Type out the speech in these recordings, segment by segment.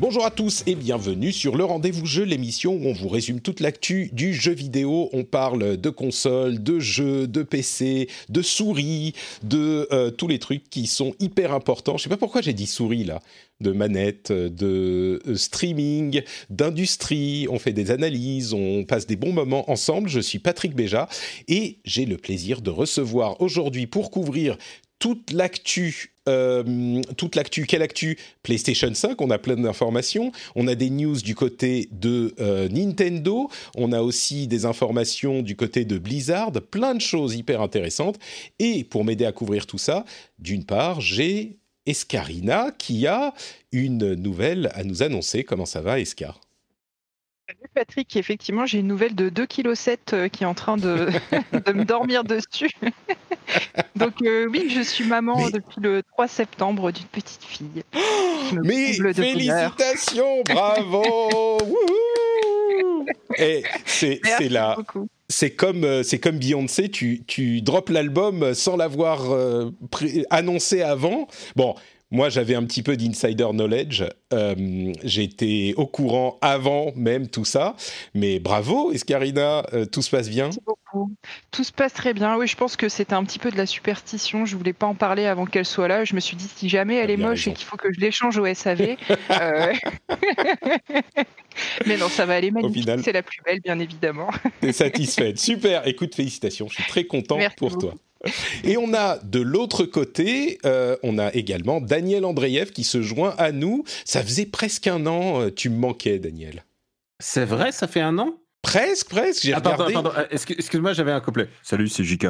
Bonjour à tous et bienvenue sur le Rendez-vous Jeu, l'émission où on vous résume toute l'actu du jeu vidéo. On parle de consoles, de jeux, de PC, de souris, de euh, tous les trucs qui sont hyper importants. Je sais pas pourquoi j'ai dit souris là. De manettes, de euh, streaming, d'industrie. On fait des analyses, on passe des bons moments ensemble. Je suis Patrick Béja et j'ai le plaisir de recevoir aujourd'hui pour couvrir toute l'actu euh, toute l'actu. Quelle actu? PlayStation 5, on a plein d'informations. On a des news du côté de euh, Nintendo. On a aussi des informations du côté de Blizzard. Plein de choses hyper intéressantes. Et pour m'aider à couvrir tout ça, d'une part, j'ai Escarina qui a une nouvelle à nous annoncer. Comment ça va, Escar? Salut Patrick, effectivement j'ai une nouvelle de 2,7 kg qui est en train de, de me dormir dessus. Donc euh, oui, je suis maman Mais- depuis le 3 septembre d'une petite fille. Mais félicitations, bravo Wouhou Et c'est Merci c'est la, beaucoup. c'est comme euh, c'est comme Beyoncé, tu tu drops l'album sans l'avoir euh, annoncé avant. Bon. Moi, j'avais un petit peu d'insider knowledge. Euh, J'étais au courant avant même tout ça. Mais bravo, Escarina, euh, tout se passe bien. Merci beaucoup. Tout se passe très bien. Oui, je pense que c'était un petit peu de la superstition. Je voulais pas en parler avant qu'elle soit là. Je me suis dit si jamais elle T'as est moche raison. et qu'il faut que je l'échange au SAV. euh, Mais non, ça va aller magnifique. C'est la plus belle, bien évidemment. T'es satisfaite. Super. Écoute, félicitations. Je suis très content Merci pour beaucoup. toi. Et on a de l'autre côté, euh, on a également Daniel Andreev qui se joint à nous. Ça faisait presque un an, euh, tu me manquais, Daniel. C'est vrai, ça fait un an? Presque, presque. J'ai Attends, regardé. attends, attends, euh, excuse- excuse-moi, j'avais un couplet. Salut, c'est JK.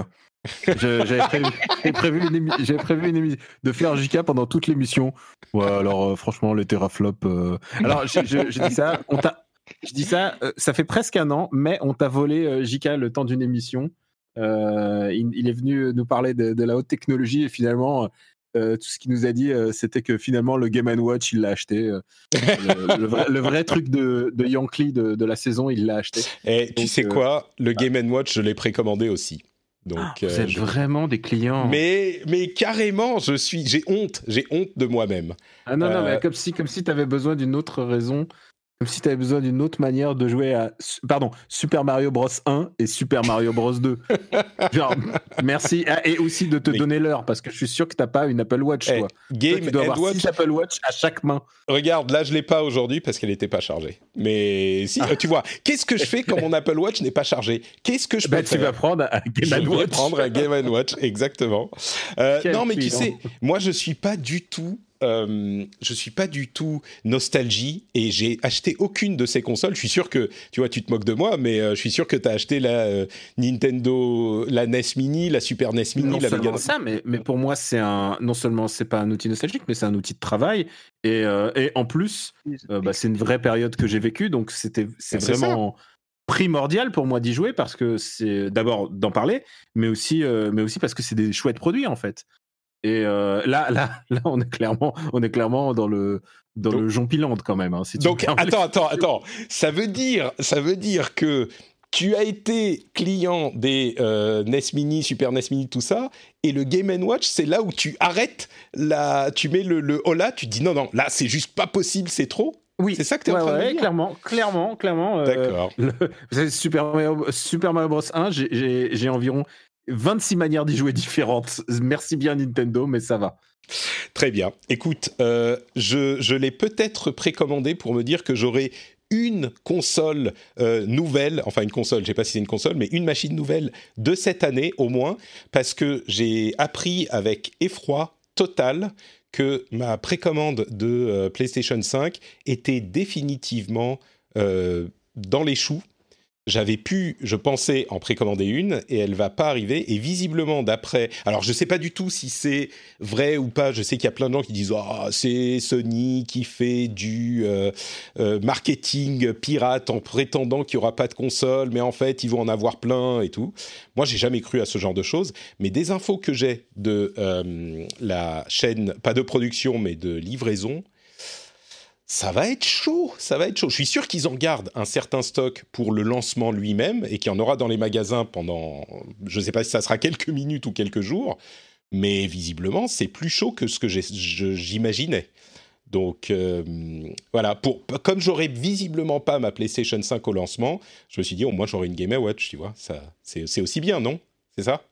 J'avais prévu, prévu, une émi- j'avais prévu une émi- de faire JK pendant toute l'émission. Ouais, alors euh, franchement, les teraflops. euh, Alors, je, je- je dis ça, on t'a- je dis ça, euh, ça fait presque un an, mais on t'a volé euh, JK le temps d'une émission. Euh, il, il est venu nous parler de, de la haute technologie et finalement, euh, tout ce qu'il nous a dit, euh, c'était que finalement, le Game Watch, il l'a acheté. euh, le, le vrai, le vrai truc de, de Yankee de, de la saison, il l'a acheté. Et tu sais euh, quoi? Le Game Watch, je l'ai précommandé aussi. Donc, Ah, Vous euh, êtes je- vraiment des clients. mais, mais carrément, je suis, j'ai honte, j'ai honte de moi-même. Ah non, non, Euh, mais comme si, comme si tu avais besoin d'une autre raison, comme si tu avais besoin d'une autre manière de jouer à, pardon, Super Mario Bros 1 et Super Mario Bros 2. Genre, merci. Ah, et aussi de te Mais- donner l'heure, parce que je suis sûr que t'as pas une Apple Watch, Eh, toi. Toi, Game tu dois avoir Watch, six Apple Watch à chaque main. regarde, là je l'ai pas aujourd'hui parce qu'elle n'était pas chargée. Mais si, Ah. euh, tu vois, qu'est-ce que je fais quand mon Apple Watch n'est pas chargé? Qu'est-ce que je peux Bah, tu faire? vas prendre un Je Game vais Watch. prendre un Game Watch, exactement. Euh, non, mais tu sais, moi je suis pas du tout, euh, je suis pas du tout nostalgie et j'ai acheté aucune de ces consoles. Je suis sûr que, tu vois, tu te moques de moi, mais euh, je suis sûr que tu as acheté la euh, Nintendo, la NES Mini, la Super NES Mini, non la seulement Mega. ça, mais, mais pour moi, c'est un. Non seulement c'est pas un outil nostalgique, mais c'est un outil de travail. Et, euh, et en plus, euh, bah, c'est une vraie période que j'ai vécue, donc c'était c'est Bah, c'est vraiment primordial pour moi d'y jouer parce que c'est d'abord d'en parler, mais aussi euh, mais aussi parce que c'est des chouettes produits en fait. Et euh, là là là on est clairement on est clairement dans le dans Donc- le quand même. hein, si tu Donc attends, attends, attends. Ça veut dire, ça veut dire que tu as été client des euh, NES Mini, Super NES Mini, tout ça, et le Game Watch, c'est là où tu arrêtes la, tu mets le, le hola, tu te dis non, non, là c'est juste pas possible, c'est trop? Oui, C'est ça que t'es ouais, en train de ouais, dire? clairement, clairement, clairement. euh, D'accord. Super Mario, Super Mario Bros 1, j'ai- j'ai j'ai environ 26 manières d'y jouer différentes. Merci bien Nintendo, mais ça va. Très bien. Écoute, euh, je, l'ai peut-être précommandé pour me dire que j'aurai une console euh, nouvelle, enfin une console, je sais pas si c'est une console, mais une machine nouvelle de cette année au moins, parce que j'ai appris avec effroi total que ma précommande de euh, PlayStation 5 était définitivement dans les choux. J'avais pu, je pensais en précommander une et elle va pas arriver. Et visiblement, d'après, alors je sais pas du tout si c'est vrai ou pas. Je sais qu'il y a plein de gens qui disent ah c'est Sony qui fait du euh, euh, marketing pirate en prétendant qu'il y aura pas de console, mais en fait ils vont en avoir plein et tout. Moi, j'ai jamais cru à ce genre de choses. Mais des infos que j'ai de euh, la chaîne, pas de production, mais de livraison ça va être chaud, ça va être chaud. Je suis sûr qu'ils en gardent un certain stock pour le lancement lui-même et qu'il y en aura dans les magasins pendant, je ne sais pas si ça sera quelques minutes ou quelques jours, mais visiblement c'est plus chaud que ce que j'imaginais. Donc euh, voilà, pour, comme j'aurais visiblement pas ma PlayStation 5 au lancement, je me suis dit au moins j'aurai une Game Watch, tu vois, ça c'est aussi bien, non? C'est ça?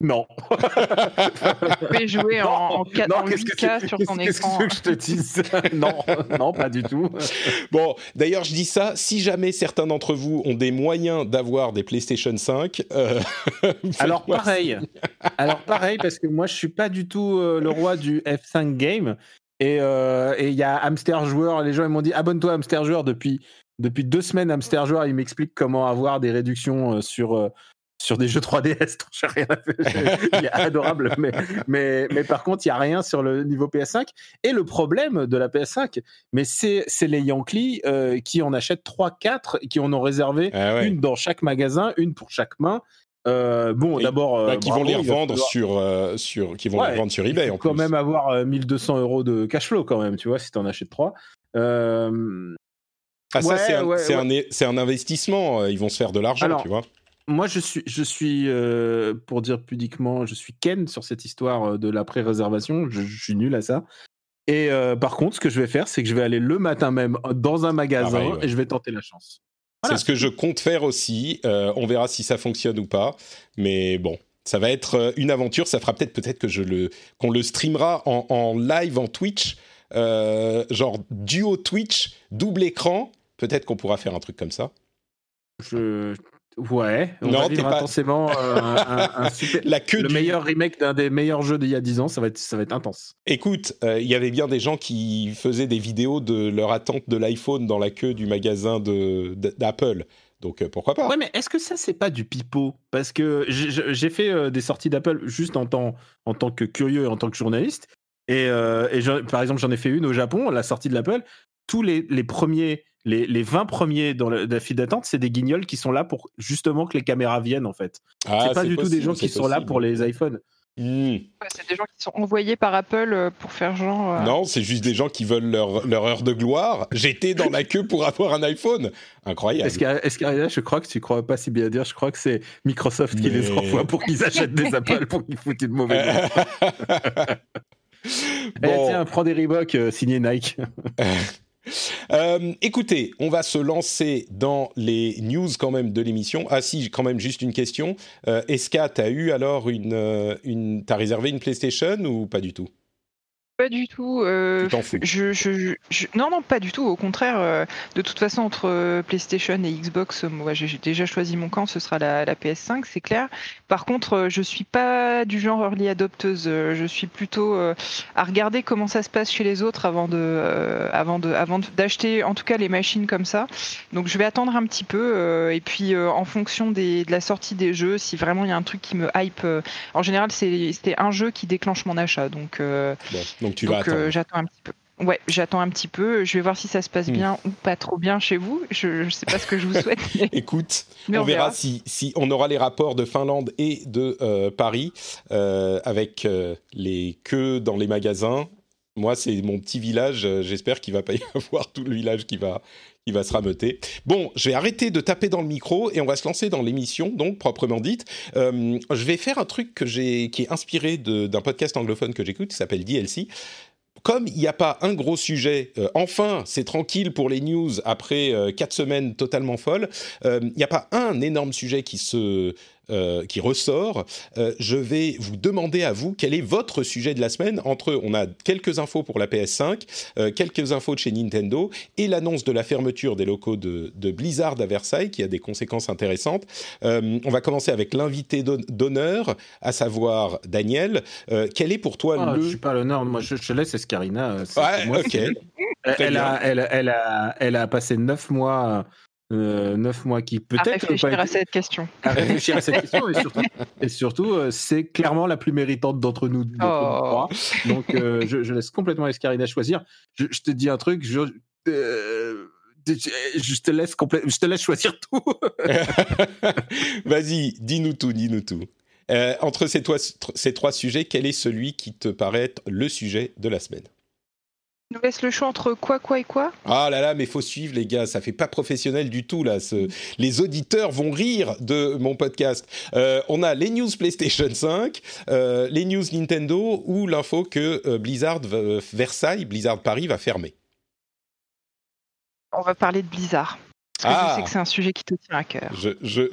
Non. tu peux jouer en, 4, non, 8K sur ton écran. Qu'est-ce que je te dise? Non, non, pas du tout. Bon, d'ailleurs, je dis ça, si jamais certains d'entre vous ont des moyens d'avoir des PlayStation 5... Euh, Alors pareil, alors pareil, parce que moi, je suis pas du tout euh, le roi du F5 Game. Euh, et il y a Hamster Joueur, les gens ils m'ont dit abonne-toi à Hamster Joueur depuis, depuis deux semaines. Hamster Joueur, il m'explique comment avoir des réductions sur sur des jeux 3DS, j'ai rien à faire. il est adorable, mais, mais, mais par contre, il n'y a rien sur le niveau PS5. Et le problème de la PS5, mais c'est, les Yankees euh, qui en achètent 3-4 et qui en ont réservé ah une dans chaque magasin, une pour chaque main. Euh, bon, d'abord, bah, qui vont les revendre sur, euh, sur, qui vont les vendre sur eBay. Il faut quand même avoir 1200 euros de cash flow quand même, tu vois, si tu en achètes 3. ah ça c'est un, un, un, investissement, ils vont se faire de l'argent, tu vois moi, je suis, je suis euh, pour dire pudiquement, je suis Ken sur cette histoire euh, de la pré-réservation. Je, suis nul à ça. Et euh, par contre, ce que je vais faire, c'est que je vais aller le matin même dans un magasin et je vais tenter la chance. C'est ce que je compte faire aussi. on verra si ça fonctionne ou pas. Mais bon, ça va être une aventure. Ça fera peut-être peut-être que je le qu'on le streamera en, en, live en Twitch, genre duo Twitch, double écran. Peut-être qu'on pourra faire un truc comme ça. Je Ouais, on non, va vivre pas... intensément euh, un, super... La queue le meilleur remake d'un des meilleurs jeux d'il y a 10 ans, ça va être, ça va être intense. Écoute, euh, il y avait bien des gens qui faisaient des vidéos de leur attente de l'iPhone dans la queue du magasin d'Apple. Donc euh, pourquoi pas? Ouais, mais est-ce que ça c'est pas du pipeau? Parce que j'ai fait des sorties d'Apple juste en tant, en tant que curieux et en tant que journaliste. Et, et par exemple, j'en ai fait une au Japon, la sortie de l'Apple. Tous les, les premiers les, 20 premiers dans la, file d'attente, c'est des guignols qui sont là pour justement que les caméras viennent en fait. Ah, c'est pas du tout des gens qui sont là pour les iPhones. Hmm. c'est des gens qui sont envoyés par Apple euh, pour faire genre. Euh, non, c'est juste des gens qui veulent leur, heure de gloire. J'étais dans la queue pour avoir un iPhone. Incroyable. Est-ce qu'Ariel, je crois que tu crois pas si bien dire, je crois que c'est Microsoft qui les envoie pour qu'ils achètent des Apple pour qu'ils foutent une mauvaise. Eh, bon. tiens, prends des Reebok euh, signé Nike. Euh, écoutez, on va se lancer dans les news quand même de l'émission. Ah si, quand même juste une question. Euh, Eska, t'as eu alors une, euh, t'as réservé une PlayStation ou pas du tout? Pas du tout. Euh, je, non, non, pas du tout. Au contraire, euh, de toute façon, entre euh, PlayStation et Xbox, moi, j'ai déjà choisi mon camp. Ce sera la, PS5, c'est clair. Par contre, je suis pas du genre early adopteuse. Je suis plutôt à regarder comment ça se passe chez les autres avant de, avant de, avant d'acheter, en tout cas, les machines comme ça. Donc, je vais attendre un petit peu. et puis, en fonction des, de la sortie des jeux, si vraiment il y a un truc qui me hype. en général, c'était un jeu qui déclenche mon achat. Donc. Donc tu vas euh, j'attends un petit peu. Ouais, j'attends un petit peu. Je vais voir si ça se passe hmm. bien ou pas trop bien chez vous. Je ne sais pas ce que je vous souhaite. Écoute, on, verra, si, si, on aura les rapports de Finlande et de euh, Paris euh, avec les queues dans les magasins. Moi, c'est mon petit village. J'espère qu'il va pas y avoir tout le village qui va qui va se rameuter. Bon, je vais arrêter de taper dans le micro et on va se lancer dans l'émission, donc proprement dite. je vais faire un truc qui est inspiré d'un podcast anglophone que j'écoute, qui s'appelle DLC comme il n'y a pas un gros sujet, euh, enfin, c'est tranquille pour les news après euh, quatre semaines totalement folles, euh, il n'y a pas un énorme sujet qui se euh, qui ressort, euh, je vais vous demander à vous quel est votre sujet de la semaine. Entre, on a quelques infos pour la PS5, euh, quelques infos de chez Nintendo et l'annonce de la fermeture des locaux de, Blizzard à Versailles qui a des conséquences intéressantes. on va commencer avec l'invité d'honneur, à savoir Daniel. quel est pour toi ah, le... Je suis pas l'honneur, moi je, je laisse Escarina. Ouais, ok. Elle, a, elle, elle, a, elle a passé neuf mois neuf mois qui peut-être. À réfléchir à cette question. À réfléchir à cette question et surtout, c'est clairement la plus méritante d'entre nous, oh. Donc, je, laisse complètement Escarina choisir. Je, te dis un truc, je, je te laisse je te laisse choisir tout. Vas-y, dis-nous tout, dis-nous tout. Euh, entre ces, ces, trois sujets, quel est celui qui te paraît être le sujet de la semaine? Nous laisse le choix entre quoi, quoi et quoi? Ah là là, mais faut suivre les gars, ça fait pas professionnel du tout là. Les auditeurs vont rire de mon podcast. Euh, on a les news PlayStation 5, euh, les news Nintendo ou l'info que Blizzard Versailles, Blizzard Paris va fermer on va parler de Blizzard. Parce que je sais ah. que c'est un sujet qui te tient à cœur.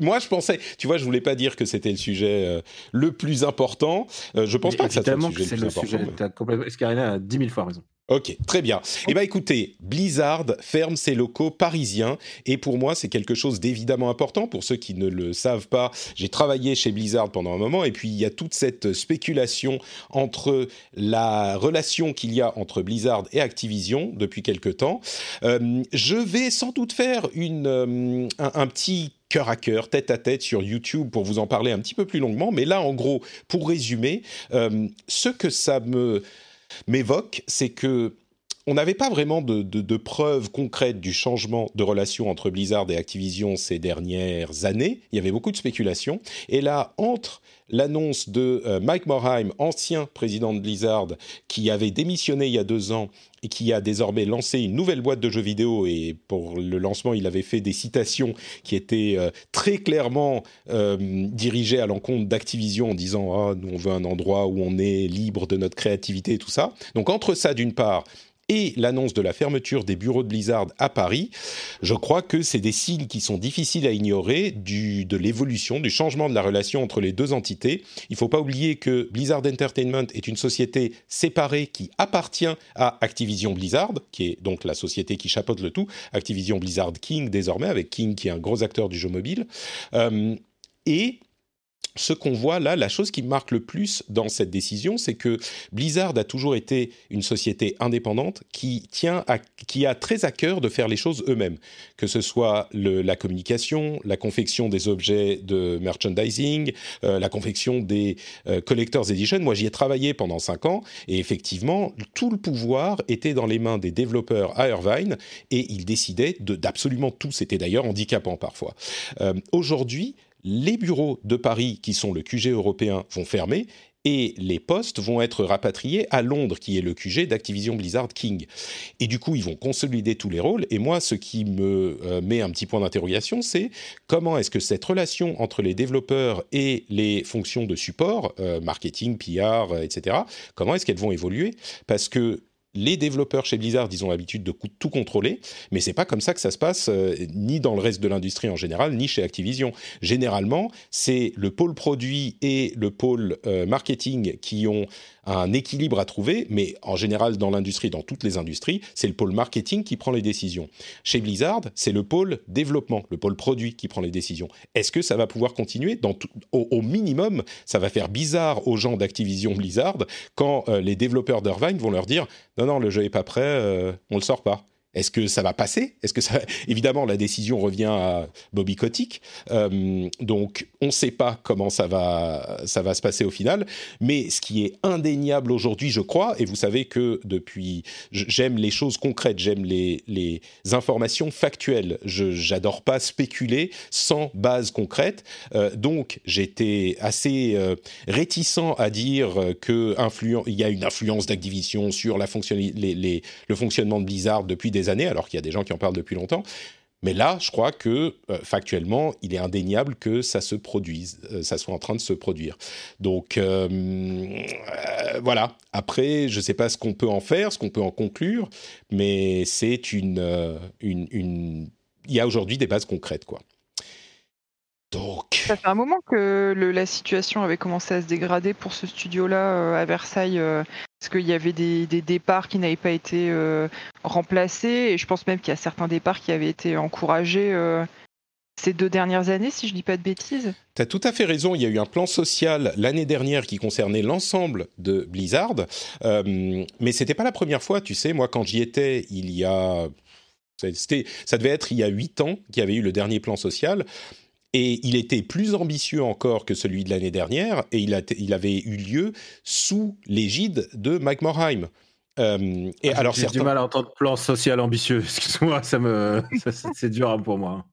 moi, je pensais, tu vois, je voulais pas dire que c'était le sujet euh, le plus important. Euh, je pense pas que ça soit le sujet le plus important. Escarina a 10 000 fois raison. Ok, très bien. Eh bien écoutez, Blizzard ferme ses locaux parisiens et pour moi c'est quelque chose d'évidemment important. Pour ceux qui ne le savent pas, j'ai travaillé chez Blizzard pendant un moment et puis il y a toute cette spéculation entre la relation qu'il y a entre Blizzard et Activision depuis quelque temps. Euh, je vais sans doute faire une, euh, un, petit cœur à cœur, tête à tête sur YouTube pour vous en parler un petit peu plus longuement. Mais là, en gros, pour résumer, euh, ce que ça me m'évoque, c'est que on n'avait pas vraiment de, preuves concrètes du changement de relation entre Blizzard et Activision ces dernières années. Il y avait beaucoup de spéculations. Et là, entre l'annonce de euh, Mike Morheim, ancien président de Blizzard, qui avait démissionné il y a deux ans et qui a désormais lancé une nouvelle boîte de jeux vidéo. Et pour le lancement, il avait fait des citations qui étaient euh, très clairement euh, dirigées à l'encontre d'Activision en disant Ah, nous on veut un endroit où on est libre de notre créativité et tout ça. Donc entre ça d'une part et l'annonce de la fermeture des bureaux de Blizzard à Paris, je crois que c'est des signes qui sont difficiles à ignorer du, de l'évolution, du changement de la relation entre les deux entités. Il ne faut pas oublier que Blizzard Entertainment est une société séparée qui appartient à Activision Blizzard, qui est donc la société qui chapeaute le tout, Activision Blizzard King désormais, avec King qui est un gros acteur du jeu mobile. Euh, et ce qu'on voit là, la chose qui marque le plus dans cette décision, c'est que Blizzard a toujours été une société indépendante qui tient qui a très à cœur de faire les choses eux-mêmes, que ce soit la communication, la confection des objets de merchandising, euh, la confection des euh, collectors edition. Moi, j'y ai travaillé pendant cinq ans et effectivement, tout le pouvoir était dans les mains des développeurs à Irvine et ils décidaient d'absolument tout. C'était d'ailleurs handicapant parfois. Euh, aujourd'hui, les bureaux de Paris, qui sont le QG européen, vont fermer et les postes vont être rapatriés à Londres, qui est le QG d'Activision Blizzard King. Et du coup, ils vont consolider tous les rôles. Et moi, ce qui me euh, met un petit point d'interrogation, c'est comment est-ce que cette relation entre les développeurs et les fonctions de support, euh, marketing, PR, etc., comment est-ce qu'elles vont évoluer? Parce que les développeurs chez Blizzard, ils ont l'habitude de tout contrôler, mais c'est pas comme ça que ça se passe euh, ni dans le reste de l'industrie en général, ni chez Activision. Généralement, c'est le pôle produit et le pôle euh, marketing qui ont un équilibre à trouver, mais en général dans l'industrie, dans toutes les industries, c'est le pôle marketing qui prend les décisions. Chez Blizzard, c'est le pôle développement, le pôle produit qui prend les décisions. Est-ce que ça va pouvoir continuer? Au, minimum, ça va faire bizarre aux gens d'Activision Blizzard quand euh, les développeurs d'Irvine vont leur dire non le jeu est pas prêt, euh, on le sort pas. Est-ce que ça va passer? Est-ce que ça évidemment la décision revient à Bobby Kotick, euh, donc on ne sait pas comment ça va ça va se passer au final. Mais ce qui est indéniable aujourd'hui, je crois, et vous savez que depuis j'aime les choses concrètes, j'aime les, informations factuelles. Je j'adore pas spéculer sans base concrète. Euh, donc j'étais assez euh, réticent à dire que il y a une influence d'Activision sur le fonctionnement de Blizzard depuis des années, alors qu'il y a des gens qui en parlent depuis longtemps. Mais là, je crois que euh, factuellement, il est indéniable que ça se produise, euh, ça soit en train de se produire. Donc euh, voilà. Après, je ne sais pas ce qu'on peut en faire, ce qu'on peut en conclure, mais c'est une, il y a aujourd'hui des bases concrètes, quoi. Donc. Ça fait un moment que la situation avait commencé à se dégrader pour ce studio-là à Versailles parce qu'il y avait des, départs qui n'avaient pas été euh, remplacés, et je pense même qu'il y a certains départs qui avaient été encouragés euh, ces deux dernières années, si je ne dis pas de bêtises. Tu as tout à fait raison, il y a eu un plan social l'année dernière qui concernait l'ensemble de Blizzard, euh, mais c'était pas la première fois, tu sais, moi quand j'y étais il y a Ça devait être il y a huit ans qu'il y avait eu le dernier plan social. Et il était plus ambitieux encore que celui de l'année dernière, et il, a il, avait eu lieu sous l'égide de Mike Morheim. Euh, et ah, alors, j'ai du mal à entendre plan social ambitieux. Excuse-moi, ça me, c'est dur pour moi.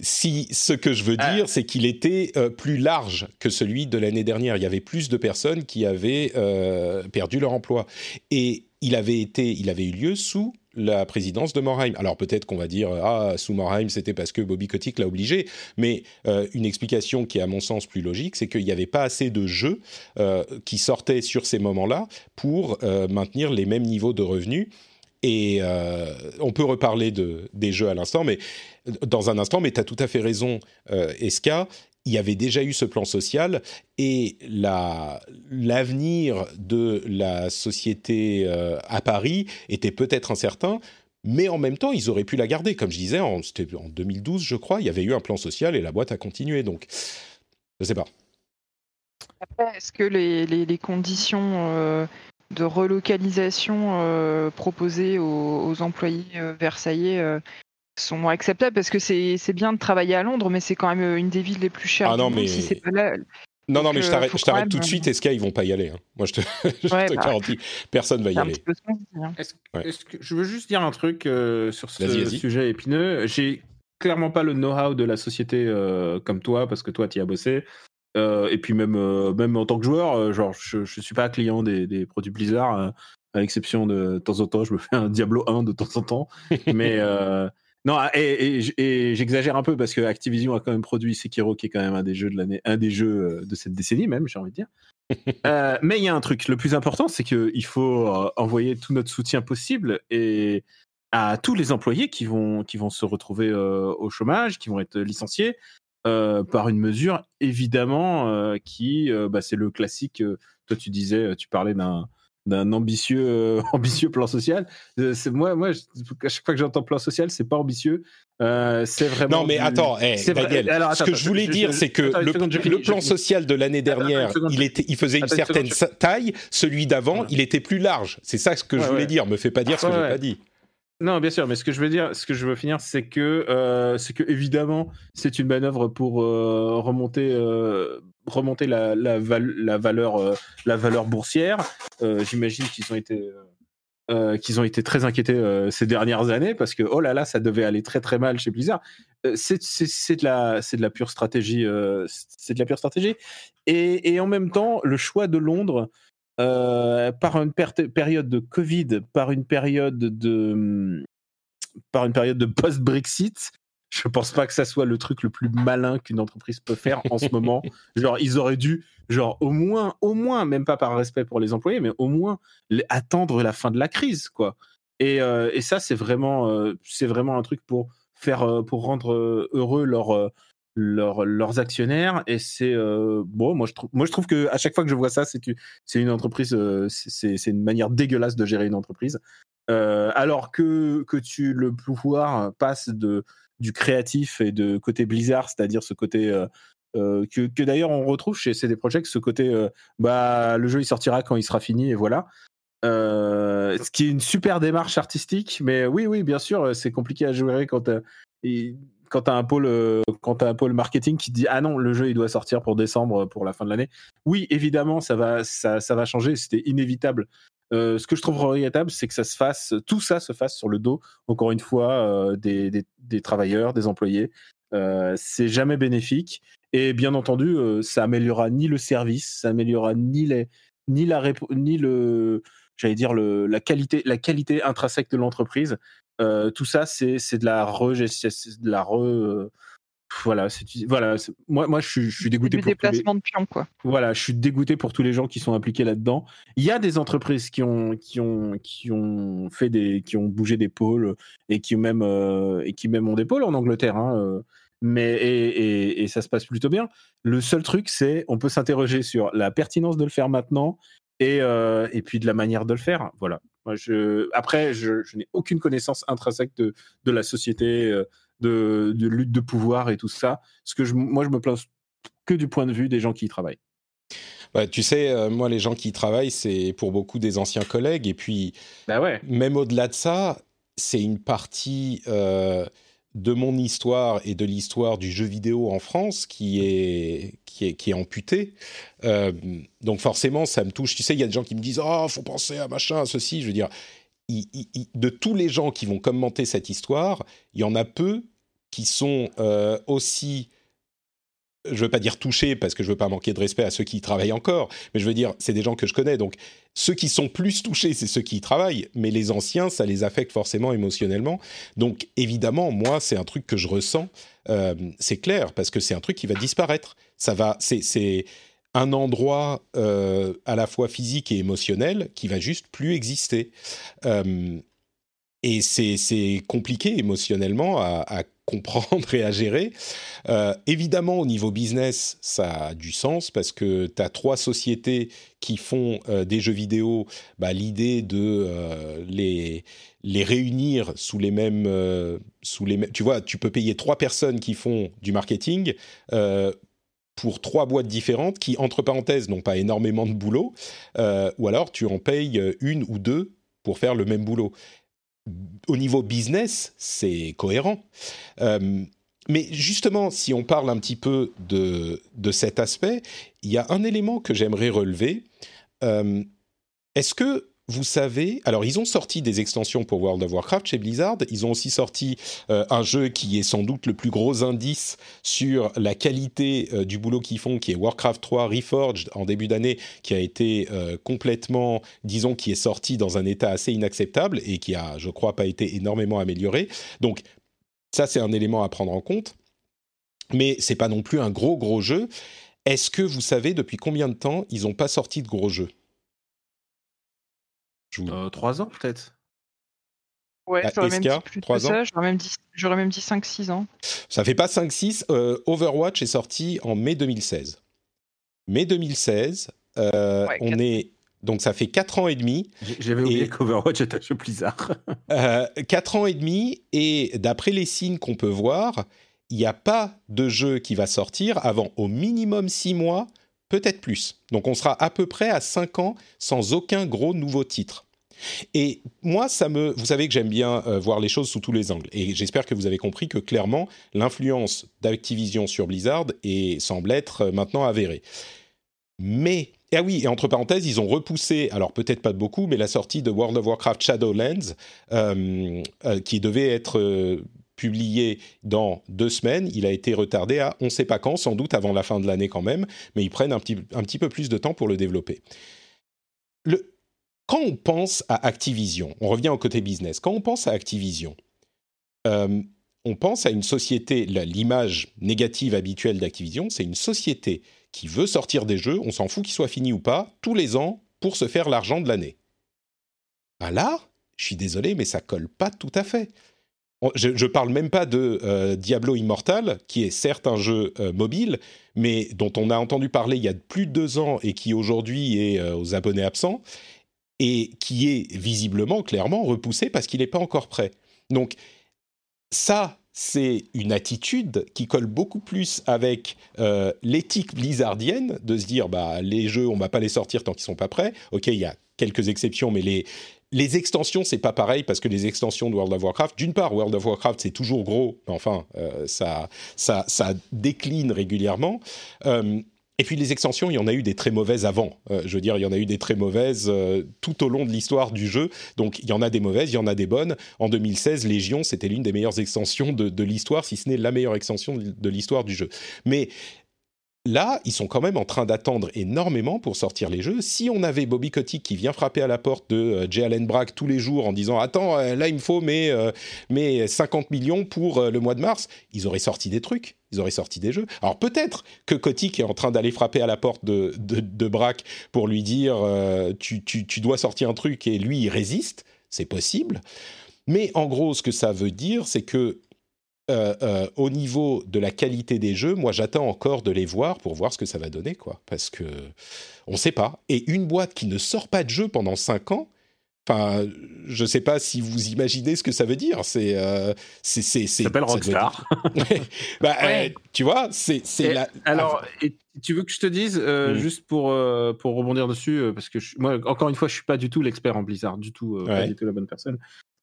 Si ce que je veux ah. dire, c'est qu'il était euh, plus large que celui de l'année dernière. Il y avait plus de personnes qui avaient euh, perdu leur emploi, et il avait été, il avait eu lieu sous la présidence de Morheim. Alors peut-être qu'on va dire ah sous Morheim c'était parce que Bobby Kotick l'a obligé, mais euh, une explication qui est à mon sens plus logique, c'est qu'il n'y avait pas assez de jeux euh, qui sortaient sur ces moments-là pour euh, maintenir les mêmes niveaux de revenus. Et on peut reparler de, des jeux à l'instant, mais dans un instant. Mais tu as tout à fait raison, Eska il y avait déjà eu ce plan social et l'avenir de la société euh, à Paris était peut-être incertain, mais en même temps, ils auraient pu la garder. Comme je disais, en, en 2012, je crois, il y avait eu un plan social et la boîte a continué. Donc, je ne sais pas. Est-ce que les, conditions euh, de relocalisation euh, proposées aux, aux employés versaillais sont acceptables parce que c'est bien de travailler à Londres, mais c'est quand même euh, une des villes les plus chères. Ah non, mais... si pas là... Non, non, mais je euh, t'arrête tout de suite. Est-ce qu'ils vont pas y aller hein. Moi, je te, je te bah, garantis, personne va y aller. Hein. que, je veux juste dire un truc euh, sur ce sujet épineux. J'ai clairement pas le know-how de la société comme toi, parce que toi, tu y as bossé. et puis même, même en tant que joueur, genre, je, ne suis pas client des, des produits Blizzard, à l'exception de, de temps en temps, je me fais un Diablo 1 de temps en temps. mais non, ah, et, j'exagère un peu parce que Activision a quand même produit Sekiro, qui est quand même un des jeux de l'année, un des jeux euh, de cette décennie même, j'ai envie de dire. Euh, mais il y a un truc, le plus important, c'est qu'il faut euh, envoyer tout notre soutien possible et à tous les employés qui vont, qui vont se retrouver au chômage, qui vont être licenciés, par une mesure évidemment qui, bah, c'est le classique. toi, tu disais, tu parlais d'un d'un ambitieux, euh, ambitieux plan social. Euh, c'est moi, moi, à chaque fois que j'entends plan social, c'est pas ambitieux. Euh, c'est vraiment. Non, mais attends, hey, Daniel, Alors, ce que je voulais dire, c'est que le, plan social de l'année dernière, il, était, il faisait une certaine taille. Celui d'avant, il était plus large. C'est ça ce que je voulais dire. Me fais pas dire ce que je n'ai pas dit. Non, bien sûr, mais ce que je veux dire, ce que je veux finir, c'est que, c'est que évidemment, c'est une manœuvre pour remonter remonter euh, la valeur boursière. Euh, j'imagine qu'ils ont été euh, qu'ils ont été très inquiétés ces dernières années parce que oh là là, ça devait aller très très mal chez Blizzard. c'est de la pure stratégie, c'est de la pure stratégie. Et, en même temps, le choix de Londres par une période de Covid, par une période de par une période de post-Brexit, je pense pas que ça soit le truc le plus malin qu'une entreprise peut faire en ce moment. Genre, ils auraient dû, genre, au moins, au moins, même pas par respect pour les employés, mais au moins attendre la fin de la crise, quoi. Et, euh, et ça, c'est vraiment, euh, c'est vraiment un truc pour faire, euh, pour rendre heureux leurs leurs actionnaires. Et c'est bon, moi je trouve, moi je trouve que à chaque fois que je vois ça, c'est c'est une entreprise, c'est une manière dégueulasse de gérer une entreprise. alors que que tu le pouvoir passe de du créatif et de côté Blizzard, c'est-à-dire ce côté euh, euh, que, que d'ailleurs on retrouve chez CD Projekt, ce côté euh, bah le jeu il sortira quand il sera fini et voilà. ce qui est une super démarche artistique, mais oui, oui, bien sûr, c'est compliqué à jouer quand quand un pôle quand un pôle marketing qui dit ah non le jeu il doit sortir pour décembre pour la fin de l'année oui évidemment ça va ça, ça va changer c'était inévitable euh, ce que je trouve regrettable, c'est que ça se fasse, tout ça se fasse sur le dos, encore une fois, euh, des, des, travailleurs, des employés. Euh, c'est jamais bénéfique. Et bien entendu, ça améliorera ni le service, ça améliorera ni, les, ni, la, ni le, j'allais dire le, la qualité, la qualité intrinsèque de l'entreprise. tout ça, c'est de la re, de la re, voilà, voilà. Moi, moi, je suis, je suis dégoûté pour déplacement de pion, quoi. Voilà, je suis dégoûté pour tous les gens qui sont impliqués là-dedans. Il y a des entreprises qui ont, qui ont, qui ont fait des, qui ont bougé des pôles et qui même, euh, et qui même ont des pôles en Angleterre. Hein, euh. mais et, et, ça se passe plutôt bien. Le seul truc, c'est, on peut s'interroger sur la pertinence de le faire maintenant et, euh, et puis de la manière de le faire. Voilà. Moi, je, après, je, je n'ai aucune connaissance intrinsèque de, de la société de, lutte de pouvoir et tout ça. Ce que je, moi, je me place que du point de vue des gens qui y travaillent. Bah, tu sais, euh, moi, les gens qui y travaillent, c'est pour beaucoup des anciens collègues. Et puis, bah ouais. même au-delà de ça, c'est une partie de mon histoire et de l'histoire du jeu vidéo en France qui est qui est qui est amputée. donc forcément, ça me touche. Tu sais, il y a des gens qui me disent oh faut penser à machin, à ceci. Je veux dire, de tous les gens qui vont commenter cette histoire, il y en a peu qui sont aussi je veux pas dire touchés parce que je veux pas manquer de respect à ceux qui y travaillent encore, mais je veux dire, c'est des gens que je connais. Donc, ceux qui sont plus touchés, c'est ceux qui y travaillent, mais les anciens, ça les affecte forcément émotionnellement. Donc, évidemment, moi, c'est un truc que je ressens, euh, c'est clair, parce que c'est un truc qui va disparaître. Ça va, c'est un endroit euh, à la fois physique et émotionnel qui va juste plus exister. Euh, et c'est compliqué émotionnellement à, comprendre et à gérer. Euh, évidemment, au niveau business, ça a du sens parce que tu as trois sociétés qui font des jeux vidéo. Bah, L'idée de les, les réunir sous les mêmes... sous les tu vois, tu peux payer trois personnes qui font du marketing pour trois boîtes différentes qui, entre parenthèses, n'ont pas énormément de boulot, ou alors tu en payes une ou deux pour faire le même boulot au niveau business, c'est cohérent. Euh, mais justement, si on parle un petit peu de, cet aspect, il y a un élément que j'aimerais relever. Euh, est-ce que vous savez, alors ils ont sorti des extensions pour World of Warcraft chez Blizzard, ils ont aussi sorti euh, un jeu qui est sans doute le plus gros indice sur la qualité euh, du boulot qu'ils font, qui est Warcraft 3 Reforged en début d'année, qui a été euh, complètement, disons, qui est sorti dans un état assez inacceptable et qui a, je crois, pas été énormément amélioré. Donc ça, c'est un élément à prendre en compte, mais c'est pas non plus un gros gros jeu. Est-ce que vous savez depuis combien de temps ils n'ont pas sorti de gros jeux? Euh, trois ans peut-être Ouais, ah, j'aurais même dit plus ans. ça, j'aurais même dit, dit 5-6 ans. Ça fait pas 5-6. Euh, Overwatch est sorti en mai 2016. Mai 2016, euh, on est... Donc ça fait 4 ans et demi. J'avais oublié qu'Overwatch était un jeu Blizzard. 4 ans et demi, et d'après les signes qu'on peut voir, il n'y a pas de jeu qui va sortir avant au minimum 6 mois peut-être plus. Donc on sera à peu près à 5 ans sans aucun gros nouveau titre. Et moi, ça me, vous savez que j'aime bien euh, voir les choses sous tous les angles. Et j'espère que vous avez compris que clairement, l'influence d'Activision sur Blizzard est, semble être euh, maintenant avérée. Mais, ah oui, et entre parenthèses, ils ont repoussé, alors peut-être pas de beaucoup, mais la sortie de World of Warcraft Shadowlands, euh, qui devait être publié dans deux semaines. Il a été retardé à on ne sait pas quand, sans doute avant la fin de l'année quand même, mais ils prennent un petit, un petit peu plus de temps pour le développer. Le, quand on pense à Activision, on revient au côté business, quand on pense à Activision, euh, on pense à une société, l'image négative habituelle d'Activision, c'est une société qui veut sortir des jeux, on s'en fout qu'ils soient finis ou pas, tous les ans pour se faire l'argent de l'année. Ben là, je suis désolé, mais ça colle pas tout à fait je ne parle même pas de euh, Diablo Immortal, qui est certes un jeu euh, mobile, mais dont on a entendu parler il y a plus de deux ans et qui aujourd'hui est euh, aux abonnés absents, et qui est visiblement, clairement repoussé parce qu'il n'est pas encore prêt. Donc ça, c'est une attitude qui colle beaucoup plus avec l'éthique blizzardienne de se dire bah les jeux on va pas les sortir tant qu'ils sont pas prêts. Ok, il y a quelques exceptions, mais les les extensions, c'est pas pareil parce que les extensions de World of Warcraft, d'une part, World of Warcraft, c'est toujours gros, enfin, euh, ça, ça, ça, décline régulièrement. Euh, et puis les extensions, il y en a eu des très mauvaises avant. Euh, je veux dire, il y en a eu des très mauvaises tout au long de l'histoire du jeu. Donc il y en a des mauvaises, il y en a des bonnes. En 2016, Légion, c'était l'une des meilleures extensions de, de l'histoire, si ce n'est la meilleure extension de l'histoire du jeu. Mais Là, ils sont quand même en train d'attendre énormément pour sortir les jeux. Si on avait Bobby Kotick qui vient frapper à la porte de euh, J. Allen Brack tous les jours en disant Attends, euh, là, il me faut mes, euh, mes 50 millions pour le mois de mars, ils auraient sorti des trucs, ils auraient sorti des jeux. Alors peut-être que Kotick est en train d'aller frapper à la porte de, de, Brack pour lui dire tu, tu, tu dois sortir un truc et lui, il résiste. C'est possible. Mais en gros, ce que ça veut dire, c'est que euh, euh, au niveau de la qualité des jeux, moi j'attends encore de les voir pour voir ce que ça va donner, quoi. Parce que on ne sait pas. Et une boîte qui ne sort pas de jeu pendant 5 ans, Enfin, je sais pas si vous imaginez ce que ça veut dire. C'est, euh, c'est, c'est, Ça s'appelle Rockstar. bah, euh, tu vois, c'est, c'est la. Alors, tu veux que je te dise mm. juste pour pour rebondir dessus, parce que moi, encore une fois, je suis pas du tout l'expert en Blizzard, du tout, pas du tout la bonne personne.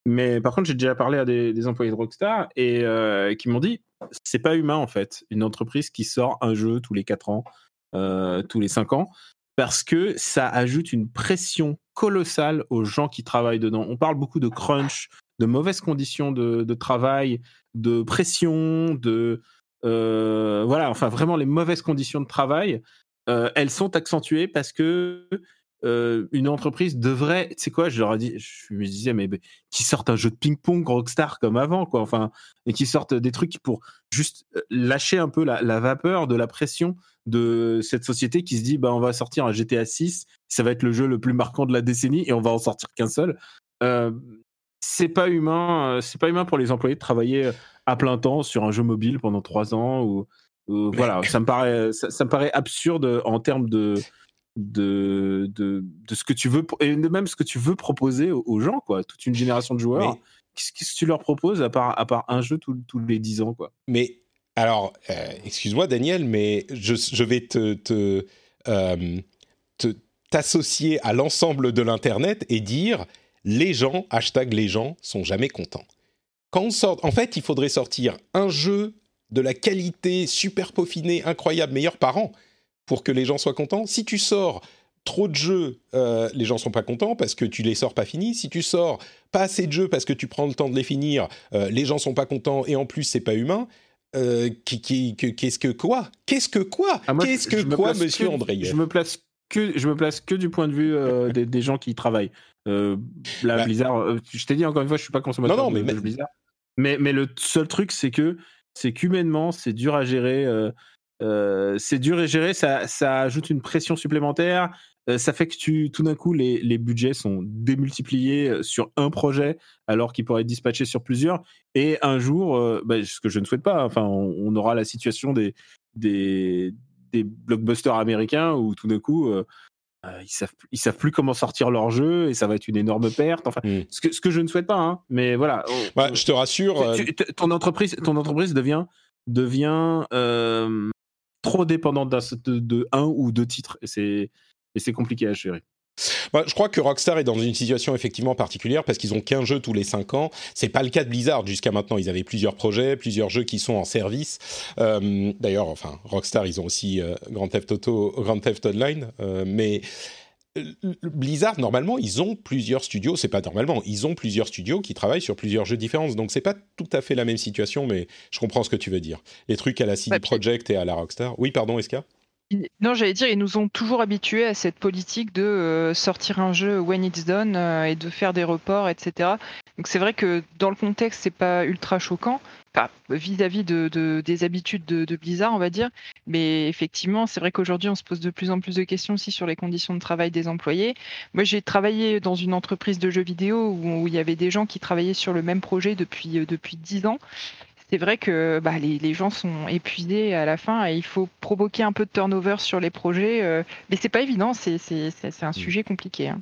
Mais par contre, j'ai déjà parlé à des, employés de Rockstar et qui m'ont dit c'est pas humain en fait, une entreprise qui sort un jeu tous les 4 ans, tous les 5 ans, parce que ça ajoute une pression colossale aux gens qui travaillent dedans. On parle beaucoup de crunch, de mauvaises conditions de, travail, de pression, de voilà, enfin vraiment les mauvaises conditions de travail, elles sont accentuées parce que une entreprise devrait, tu sais quoi, je leur ai dit, je me disais, mais, qui sortent un jeu de ping-pong Rockstar comme avant, quoi, enfin, et qui sortent des trucs pour juste lâcher un peu la, vapeur de la pression de cette société qui se dit, bah, on va sortir un GTA 6, ça va être le jeu le plus marquant de la décennie et on va en sortir qu'un seul. c'est pas humain, c'est pas humain pour les employés de travailler à plein temps sur un jeu mobile pendant trois ans ou, voilà, ça me paraît, ça me paraît absurde en termes de de, de, de, ce que tu veux, et même ce que tu veux proposer aux, gens, quoi. Toute une génération de joueurs. Qu'est-ce que tu leur proposes à part, à part un jeu tous les 10 ans, quoi? Mais alors, euh, excuse-moi, Daniel, mais je, je vais te, te, euh, te t'associer à l'ensemble de l'internet et dire les gens, hashtag les gens, sont jamais contents. Quand on sort, en fait, il faudrait sortir un jeu de la qualité super peaufinée, incroyable, meilleur par an pour que les gens soient contents. Si tu sors trop de jeux, euh, les gens sont pas contents parce que tu les sors pas finis. Si tu sors pas assez de jeux parce que tu prends le temps de les finir, euh, les gens sont pas contents et en plus c'est pas humain. Euh, qu'est-ce que quoi? Qu'est-ce que quoi? Ah, Qu'est-ce que quoi, Monsieur André? Je me place que je me place que du point de vue des, gens qui y travaillent. la bah Blizzard, je t'ai dit encore une fois, je suis pas consommateur non, non, mais, Blizzard. Mais, mais le seul truc, c'est que c'est qu'humainement, c'est dur à gérer c'est dur à gérer, ça, ça, ajoute une pression supplémentaire. ça fait que tu, tout d'un coup, les, les, budgets sont démultipliés sur un projet alors qu'ils pourraient être dispatchés sur plusieurs. Et un jour, bah, ce que je ne souhaite pas, enfin, on, aura la situation des, des, des, blockbusters américains où tout d'un coup, ils savent, ils savent plus comment sortir leur jeu et ça va être une énorme perte. Enfin, mmh. ce, que, ce que je ne souhaite pas, hein, mais voilà. Bah, je te rassure. ton entreprise, ton entreprise devient devient trop dépendant de, un ou deux titres. Et c'est, et c'est compliqué à gérer. Bah, je crois que Rockstar est dans une situation effectivement particulière parce qu'ils ont qu'un jeu tous les 5 ans. C'est pas le cas de Blizzard jusqu'à maintenant. Ils avaient plusieurs projets, plusieurs jeux qui sont en service. Euh, d'ailleurs, enfin, Rockstar, ils ont aussi euh, Grand Theft Auto, Grand Theft Online, euh, mais Blizzard, normalement, ils ont plusieurs studios. C'est pas normalement, ils ont plusieurs studios qui travaillent sur plusieurs jeux différents. Donc c'est pas tout à fait la même situation, mais je comprends ce que tu veux dire. Les trucs à la CD Projekt et à la Rockstar. Oui, pardon, Eska? Non, j'allais dire, ils nous ont toujours habitués à cette politique de euh, sortir un jeu when it's done euh, et de faire des reports, etc. Donc c'est vrai que dans le contexte, c'est pas ultra choquant, vis-à-vis de, des habitudes de, Blizzard, on va dire. Mais effectivement, c'est vrai qu'aujourd'hui, on se pose de plus en plus de questions aussi sur les conditions de travail des employés. Moi, j'ai travaillé dans une entreprise de jeux vidéo où, il y avait des gens qui travaillaient sur le même projet depuis euh, depuis dix ans c'est vrai que bah, les, gens sont épuisés à la fin et il faut provoquer un peu de turnover sur les projets. Euh, mais c'est pas évident, c'est un mm. sujet compliqué. Hein.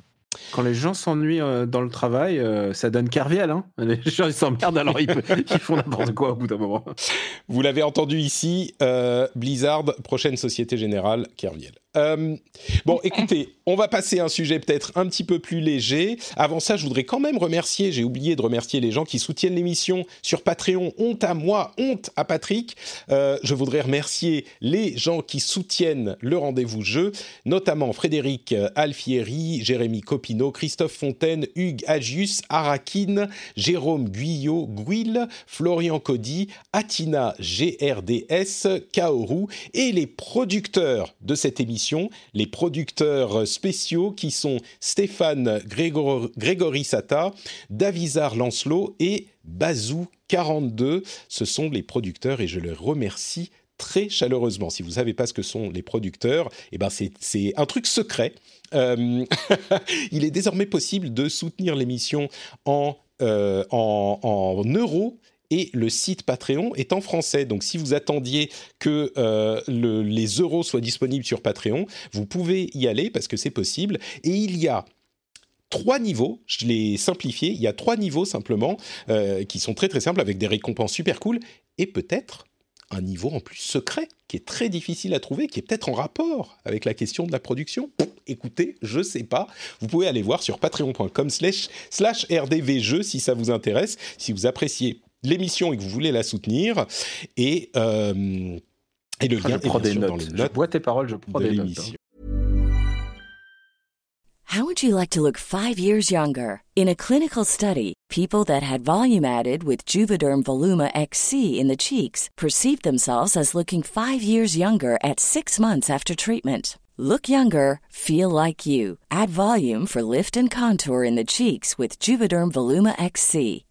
Quand les gens s'ennuient euh, dans le travail, euh, ça donne Kerviel. Hein les gens ils s'emmerdent alors ils, font n'importe quoi au bout d'un moment. Vous l'avez entendu ici, Blizzard, prochaine Société Générale, Kerviel. Euh, bon, écoutez, on va passer à un sujet peut-être un petit peu plus léger. Avant ça, je voudrais quand même remercier, j'ai oublié de remercier les gens qui soutiennent l'émission sur Patreon. Honte à moi, honte à Patrick. Euh, je voudrais remercier les gens qui soutiennent le rendez-vous jeu, notamment Frédéric Alfieri, Jérémy Copineau, Christophe Fontaine, Hugues Agius, Arakin, Jérôme Guyot, Guil, Florian Cody, Atina GRDS, Kaoru et les producteurs de cette émission les producteurs spéciaux qui sont Stéphane Grégory Sata, Davizar Lancelot et Bazou42. Ce sont les producteurs et je les remercie très chaleureusement. Si vous ne savez pas ce que sont les producteurs, eh ben c'est un truc secret. Euh, il est désormais possible de soutenir l'émission en, euh, en euros et le site Patreon est en français. Donc si vous attendiez que euh, les euros soient disponibles sur Patreon, vous pouvez y aller parce que c'est possible. Et il y a trois niveaux, je l'ai simplifié, il y a trois niveaux simplement euh, qui sont très très simples avec des récompenses super cool et peut-être un niveau en plus secret qui est très difficile à trouver, qui est peut-être en rapport avec la question de la production. écouter, je sais pas. Vous pouvez aller voir sur patreon.com slash rdvjeux si ça vous intéresse, si vous appréciez l'émission et que vous voulez la soutenir. Et, euh, et le lien est bien sûr dans les notes. Je bois tes paroles, je prends de des notes. hein. How would you like to look five years younger? In a clinical study, people that had volume added with Juvederm Voluma XC in the cheeks perceived themselves as looking five years younger at six months after treatment. Look younger, feel like you. Add volume for lift and contour in the cheeks with Juvederm Voluma XC.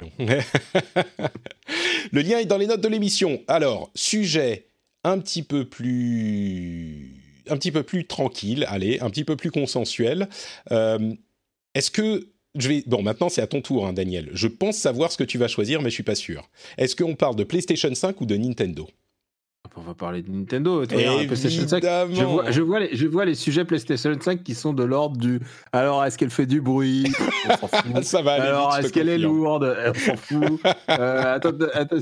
le lien est dans les notes de l'émission. Alors, sujet un petit peu plus un petit peu plus tranquille, allez, un petit peu plus consensuel. Euh, Est-ce que je vais bon maintenant c'est à ton tour, hein, Daniel. Je pense savoir ce que tu vas choisir, mais je suis pas sûr. Est-ce qu'on parle de PlayStation 5 ou de Nintendo? On va parler de Nintendo. tu vois, PlayStation 5. Je vois, je, vois les, je vois les sujets PlayStation 5 qui sont de l'ordre du. Alors, est-ce qu'elle fait du bruit? On fout. Ça va aller Alors, est-ce qu'elle est lourde? On s'en fout. Euh, attends, attends,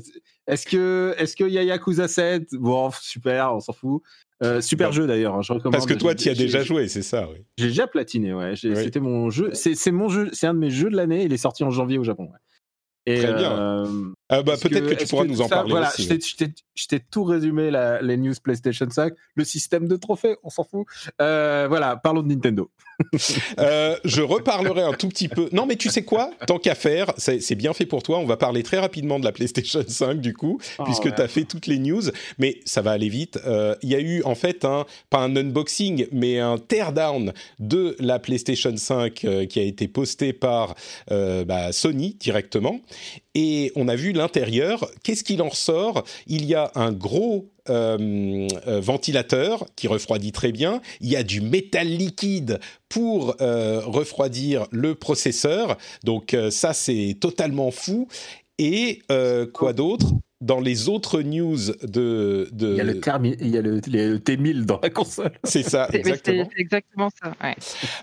est-ce que est-ce qu'il y a Yakuza 7 Bon, super, on s'en fout. Euh, super jeu d'ailleurs, hein, je recommande. Parce que toi, tu y as déjà joué, c'est ça, oui. J'ai déjà platiné, ouais. Oui. C'était mon jeu. C'est c'est mon jeu. C'est un de mes jeux de l'année. Il est sorti en janvier au Japon. ouais. Et, Très bien. euh, Ah bah, peut-être que, tu pourras nous en ça- parler voilà, aussi. je t'ai- tout résumé, la- les news PlayStation 5, le système de trophées, on s'en fout. Euh, voilà, parlons de Nintendo. Euh, je reparlerai un tout petit peu. Non, mais tu sais quoi? Tant qu'à faire, c'est bien fait pour toi. On va parler très rapidement de la PlayStation 5 du coup, Oh, puisque ouais. tu as fait toutes les news. Mais ça va aller vite. Euh, Il y a eu en fait un, pas un unboxing, mais un teardown de la PlayStation 5 euh, qui a été posté par euh, bah, Sony directement. Et on a vu l'intérieur. Qu'est-ce qu'il en ressort? Il y a un gros euh, euh, ventilateur qui refroidit très bien. Il y a du métal liquide pour euh, refroidir le processeur. Donc ça, c'est totalement fou. Et quoi d'autre? Dans les autres news de... de... Il y a le, termi- il y a le, le T1000 dans la console. C'est ça, exactement. c'est exactement ça. ouais.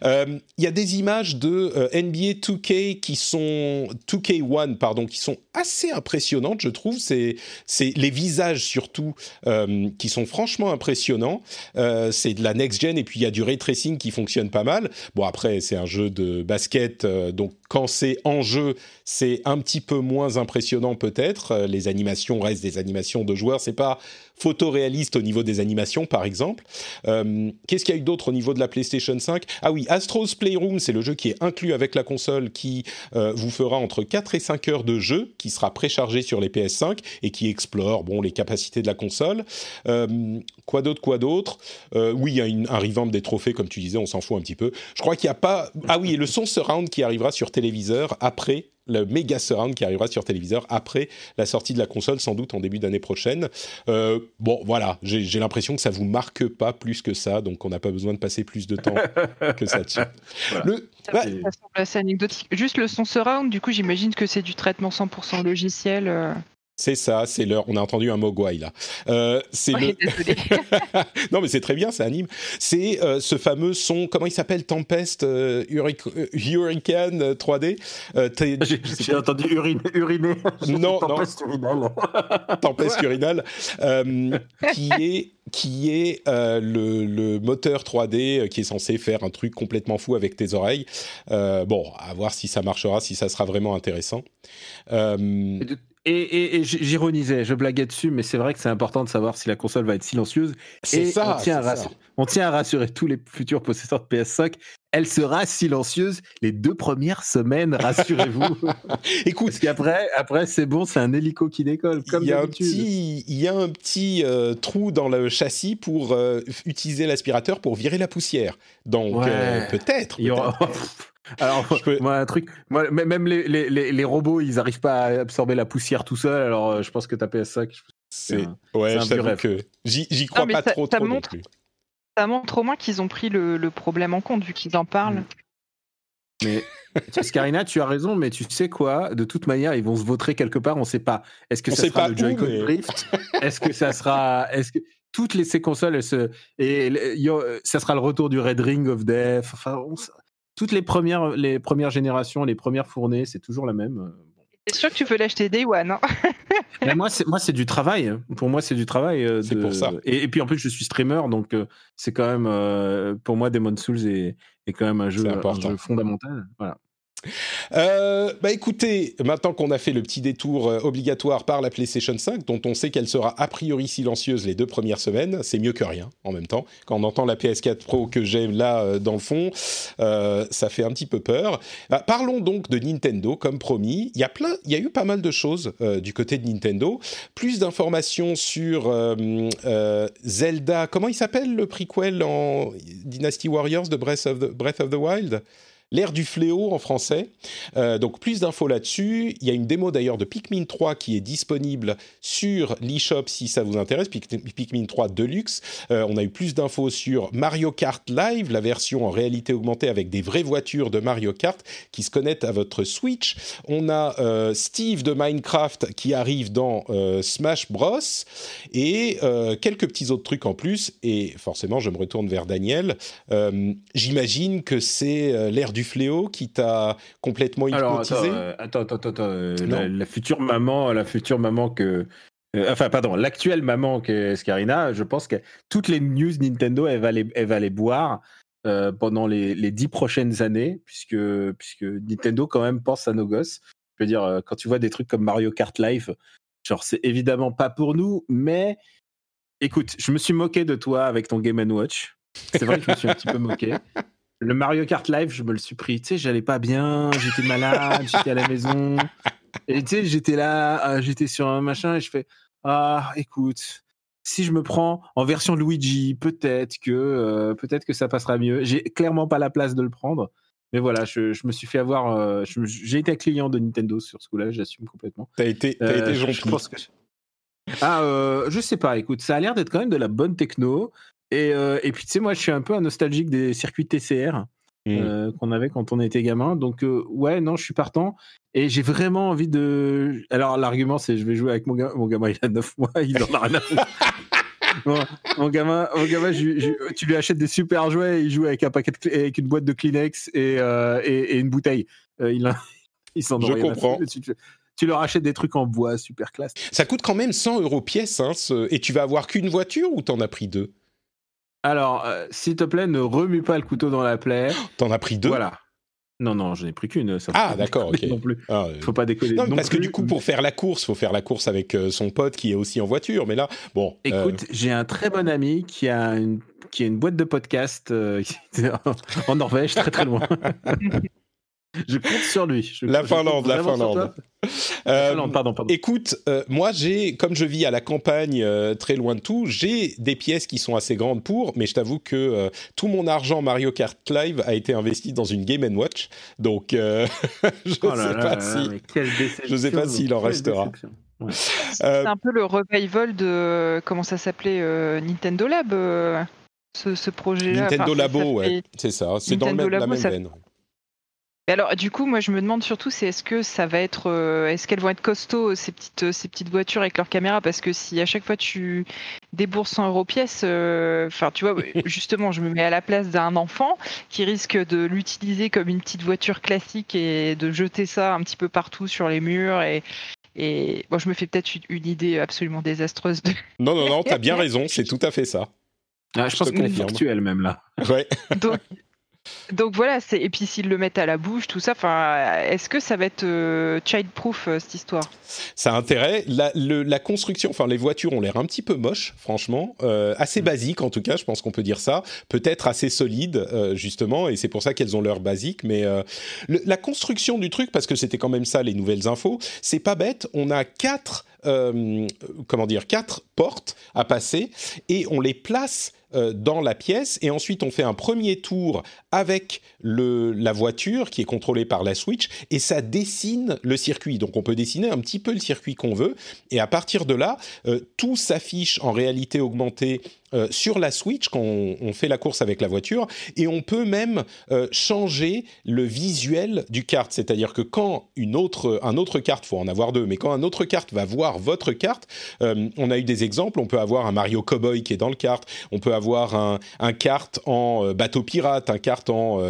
Euh, Il y a des images de euh, NBA 2K qui sont 2K1 pardon qui sont assez impressionnantes je trouve c'est c'est les visages surtout euh, qui sont franchement impressionnants Euh, c'est de la next gen et puis il y a du ray tracing qui fonctionne pas mal bon après c'est un jeu de basket euh, donc quand c'est en jeu c'est un petit peu moins impressionnant peut-être Euh, les animations restent des animations de joueurs c'est pas photoréaliste au niveau des animations par exemple euh, Qu'est-ce qu'il y a eu d'autre au niveau de la PlayStation 5 Ah oui, Astro's Playroom, c'est le jeu qui est inclus avec la console qui euh, vous fera entre 4 et 5 heures de jeu, qui sera préchargé sur les PS5 et qui explore bon, les capacités de la console. Euh, quoi d'autre, quoi d'autre? Oui, il y a un revamp des trophées, comme tu disais, on s'en fout un petit peu. Je crois qu'il n'y a pas... Ah oui, et le son surround qui arrivera sur téléviseur après le méga surround qui arrivera sur téléviseur après la sortie de la console, sans doute en début d'année prochaine. Euh, bon, voilà, j'ai j'ai l'impression que ça vous marque pas plus que ça, donc on n'a pas besoin de passer plus de temps que ça dessus. Voilà. Le, Ça, bah, ça semble assez anecdotique. Juste le son surround, du coup, j'imagine que c'est du traitement 100% logiciel. euh. C'est ça, c'est l'heure. On a entendu un mogwai là. Euh, c'est le. non, mais c'est très bien, ça anime. C'est euh, ce fameux son. Comment il s'appelle Tempest euh, Hurricane 3D. J'ai entendu urine, uriner. Non, Tempest urinale. Tempest urinale, qui est qui est le, le, moteur 3D qui est censé faire un truc complètement fou avec tes oreilles. bon, à voir si ça marchera, si ça sera vraiment intéressant. Et, j'ironisais, je blaguais dessus, mais c'est vrai que c'est important de savoir si la console va être silencieuse. C'est ça, on tient, on tient, à rassurer tous les futurs possesseurs de PS5. Elle sera silencieuse les deux premières semaines, rassurez-vous. Écoute, parce qu'après, après, c'est bon, c'est un hélico qui décolle. Comme il y a un petit, il y a un petit euh, trou dans le châssis pour euh, utiliser l'aspirateur pour virer la poussière. Donc euh, peut-être. il Alors, moi, un truc, moi, même les, les, les, robots, ils n'arrivent pas à absorber la poussière tout seul. Alors, euh, je pense que ta PS5, c'est ouais, un que j'y crois pas trop, ça trop montre, Ça montre au moins qu'ils ont pris le, le, problème en compte vu qu'ils en parlent. Mm. Mais Scarina, tu as raison, mais tu sais quoi? De toute manière, ils vont se voter quelque part. On ne sait pas. Est-ce que ça sera le Joy-Con Drift? Est-ce que ça sera Est-ce que toutes les ces consoles, elles se... et ça sera le retour du Red Ring of Death. Enfin, toutes les premières, les premières générations, les premières fournées, c'est toujours la même. Euh, c'est sûr que tu peux l'acheter Day One. Hein? Mais moi, c'est moi, c'est du travail. Pour moi, c'est du travail. Euh, c'est pour ça. Et, puis en plus, je suis streamer, donc euh, c'est quand même pour moi, Demon Souls est, est quand même un jeu, un jeu fondamental. Voilà. Euh, bah écoutez, maintenant qu'on a fait le petit détour euh, obligatoire par la PlayStation 5, dont on sait qu'elle sera a priori silencieuse les deux premières semaines, c'est mieux que rien en même temps. Quand on entend la PS4 Pro que j'aime là euh, dans le fond, ça fait un petit peu peur. Bah, parlons donc de Nintendo, comme promis. Il y a eu pas mal de choses du côté de Nintendo. Plus d'informations sur Zelda. Comment il s'appelle le prequel en Dynasty Warriors de Breath of Breath of the Wild? L'ère du fléau en français. Euh, donc plus d'infos là-dessus. Il y a une démo d'ailleurs de Pikmin 3 qui est disponible sur l'eShop si ça vous intéresse. Pikmin 3 Deluxe. Euh, on a eu plus d'infos sur Mario Kart Live, la version en réalité augmentée avec des vraies voitures de Mario Kart qui se connectent à votre Switch. On a euh, Steve de Minecraft qui arrive dans Smash Bros. Et quelques petits autres trucs en plus. Et forcément, je me retourne vers Daniel. J'imagine que c'est l'ère du fléau qui t'a complètement hypnotisé euh, attends, attends, attends, euh, la, future maman, la future maman que. Euh, enfin, pardon, l'actuelle maman que Scarina, je pense que toutes les news Nintendo, elle va les, elle va les boire pendant les, les dix prochaines années, puisque, puisque Nintendo, quand même, pense à nos gosses. Je veux dire, quand tu vois des trucs comme Mario Kart Live, genre, c'est évidemment pas pour nous, mais écoute, je me suis moqué de toi avec ton Game Watch. C'est vrai que je me suis un petit peu moqué. Le Mario Kart Live, je me le suis pris. Tu sais, j'allais pas bien, j'étais malade, j'étais à la maison. Et tu sais, j'étais là, euh, j'étais sur un machin et je fais Ah, écoute, si je me prends en version Luigi, peut-être que, euh, peut-être que ça passera mieux. J'ai clairement pas la place de le prendre. Mais voilà, je, me suis fait avoir. Euh, j'ai été client de Nintendo sur ce coup-là, j'assume complètement. T'as été, as été gentil. Je pense que... Ah, je sais pas. Écoute, ça a l'air d'être quand même de la bonne techno. Et, euh, et puis, tu sais, moi, je suis un peu un nostalgique des circuits TCR mmh. euh, qu'on avait quand on était gamin. Donc, euh, ouais, non, je suis partant. Et j'ai vraiment envie de. Alors, l'argument, c'est je vais jouer avec mon gamin. Mon gamin, il a 9 mois, il en a rien à foutre. mon, gamin, mon gamin tu lui achètes des super jouets, il joue avec un paquet avec une boîte de Kleenex et, et, une bouteille. il, il s'en Je comprends. Tu, leur achètes des trucs en bois, super classe. Ça coûte quand même 100 euros pièce, hein, et tu vas avoir qu'une voiture ou t'en as pris deux? Alors, euh, s'il te plaît, ne remue pas le couteau dans la plaie. T'en as pris deux? Voilà. Non, non, j'en ai pris qu'une. Ah, d'accord, ok. Non plus. Ah, faut pas déconner. Non, parce que du coup, pour faire la course, faut faire la course avec euh, son pote qui est aussi en voiture. Mais là, bon. Euh, Écoute, j'ai un très bon ami qui a une, qui a une boîte de podcast en Norvège, très très loin. Je compte sur lui. la, Finlande, la Finlande, euh, pardon, pardon. Écoute, euh, moi j'ai, comme je vis à la campagne, euh, très loin de tout, j'ai des pièces qui sont assez grandes pour, mais je t'avoue que tout mon argent Mario Kart Live a été investi dans une Game Watch, donc je ne oh sais pas si, je sais pas s'il en restera. C'est un peu le revival de comment ça s'appelait Nintendo Lab, ce, projet-là. Nintendo Labo, ouais, c'est ça. C'est dans la même veine alors, du coup, moi, je me demande surtout, c'est est-ce que ça va être, euh, est-ce qu'elles vont être costauds ces petites, ces petites voitures avec leur caméra Parce que si à chaque fois tu débourses 100 euros pièce, euh, enfin, tu vois, justement, je me mets à la place d'un enfant qui risque de l'utiliser comme une petite voiture classique et de jeter ça un petit peu partout sur les murs et, et bon, je me fais peut-être une idée absolument désastreuse. De... Non, non, non, t'as bien raison, c'est tout à fait ça. Ah, je, pense qu'elle est virtuelle même là. Ouais. Donc, donc voilà, c'est et puis s'ils le mettent à la bouche, tout ça. Enfin, est-ce que ça va être euh, child-proof euh, cette histoire? Ça a intérêt. La, la, construction, enfin les voitures ont l'air un petit peu moches, franchement, euh, assez mm. basiques en tout cas. Je pense qu'on peut dire ça. Peut-être assez solides justement, et c'est pour ça qu'elles ont leur basique. Mais la construction du truc, parce que c'était quand même ça les nouvelles infos, c'est pas bête. On a quatre, comment dire, quatre portes à passer et on les place euh, dans la pièce et ensuite on fait un premier tour avec le, la voiture qui est contrôlée par la Switch et ça dessine le circuit. Donc on peut dessiner un petit peu le circuit qu'on veut et à partir de là, euh, tout s'affiche en réalité augmentée euh, sur la Switch quand on, fait la course avec la voiture et on peut même euh, changer le visuel du carte. C'est-à-dire que quand une autre, un autre carte, faut en avoir deux, mais quand un autre carte va voir votre carte, euh, on a eu des exemples. On peut avoir un Mario Cowboy qui est dans le carte, on peut avoir un, un carte en bateau pirate, un carte en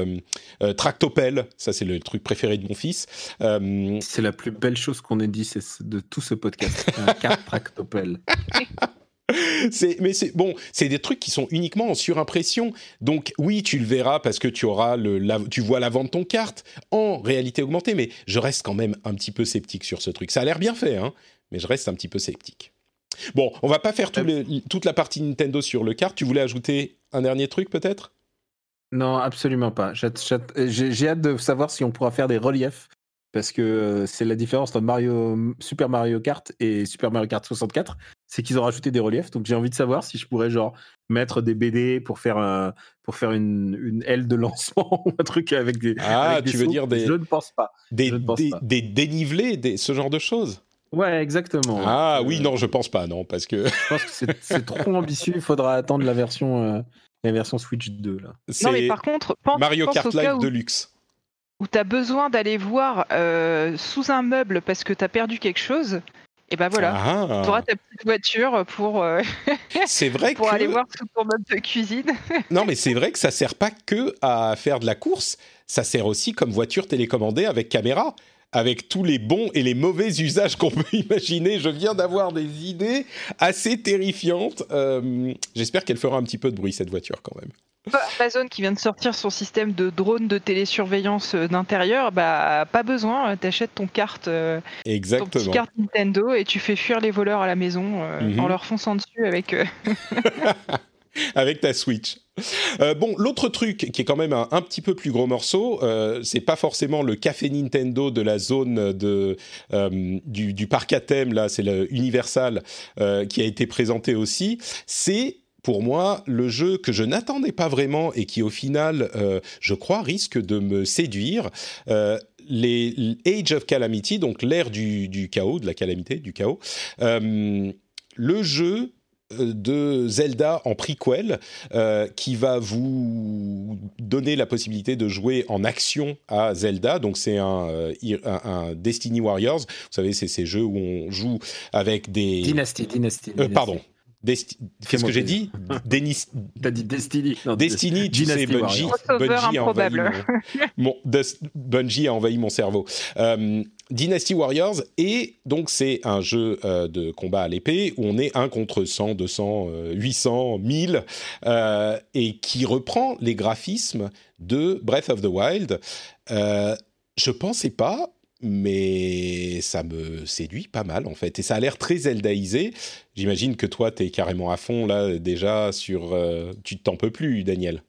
tractopelle. Ça c'est le truc préféré de mon fils. c'est la plus belle chose qu'on ait dit de tout ce podcast. un carte tractopelle. mais c'est bon, c'est des trucs qui sont uniquement en surimpression. Donc oui, tu le verras parce que tu auras le, tu vois l'avant de ton carte en réalité augmentée. Mais je reste quand même un petit peu sceptique sur ce truc. Ça a l'air bien fait, hein, mais je reste un petit peu sceptique. Bon, on va pas faire toute la partie Nintendo sur le carte. Tu voulais ajouter un dernier truc peut-être? Non, absolument pas. J'ai hâte de savoir si on pourra faire des reliefs parce que c'est la différence entre Mario, Super Mario Kart et Super Mario Kart 64, c'est qu'ils ont rajouté des reliefs. Donc j'ai envie de savoir si je pourrais genre mettre des BD pour faire un, pour faire une, une aile de lancement ou un truc avec des. Ah, tu veux dire des. Je ne pense pas. Des, des, dénivelés, des, ce genre de choses? Ouais, exactement. Ah oui, non, je pense pas, non, parce que. je pense que c'est trop ambitieux. Il faudra attendre la version, euh, la version Switch 2 là. Non, mais par contre, pense, Mario Kart Live de luxe où tu as besoin d'aller voir euh, sous un meuble parce que tu as perdu quelque chose, et ben voilà, ah. tu auras ta petite voiture pour, euh, c'est vrai pour aller voir sous ton meuble de cuisine. non, mais c'est vrai que ça sert pas que à faire de la course, ça sert aussi comme voiture télécommandée avec caméra avec tous les bons et les mauvais usages qu'on peut imaginer. Je viens d'avoir des idées assez terrifiantes. Euh, j'espère qu'elle fera un petit peu de bruit, cette voiture, quand même. Amazon qui vient de sortir son système de drone de télésurveillance euh, d'intérieur, bah pas besoin, euh, t'achètes ton carte, euh, Exactement. ton carte Nintendo et tu fais fuir les voleurs à la maison mhm. en leur fonçant dessus avec. avec ta Switch. bon, l'autre truc qui est quand même un, petit peu plus gros morceau, c'est pas forcément le café Nintendo de la zone de, du, du, parc à thème, là, c'est le Universal qui a été présenté aussi, c'est pour moi, le jeu que je n'attendais pas vraiment et qui au final, euh, je crois, risque de me séduire, euh, les Age of Calamity, donc l'ère du, chaos, de la calamité, du chaos, euh, le jeu de Zelda en prequel qui va vous donner la possibilité de jouer en action à Zelda. Donc c'est un, un, Destiny Warriors. Vous savez, c'est ces jeux où on joue avec des... Dynasty, Dynasty. pardon, Qu'est-ce que j'ai dit? Denis... T'as dit Destiny. Destiny, tu sais, Bungie, Bungie, a envahi mon, Bungie a envahi mon cerveau. Euh, Dynasty Warriors, et donc c'est un jeu euh, de combat à l'épée où on est 1 contre 100, 200, 800, 1000, et qui reprend les graphismes de Breath of the Wild. Euh, je pensais pas, mais ça me séduit pas mal en fait. Et ça a l'air très Zeldaïsé. J'imagine que toi, tu es carrément à fond là déjà sur... Euh, tu t'en peux plus, Daniel.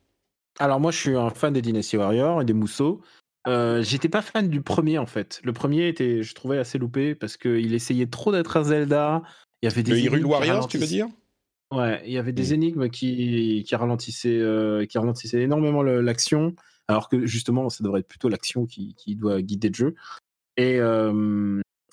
Alors moi, je suis un fan des Dynasty Warriors et des Mousseaux. Euh, J'étais pas fan du premier en fait. Le premier était, je trouvais assez loupé parce qu'il essayait trop d'être un Zelda. Il y avait des le Hyrule Warriors, tu veux dire? Ouais, il y avait des mm. énigmes qui, qui ralentissaient, euh, qui ralentissaient énormément l'action, alors que justement, ça devrait être plutôt l'action qui, qui, doit guider le jeu. Et,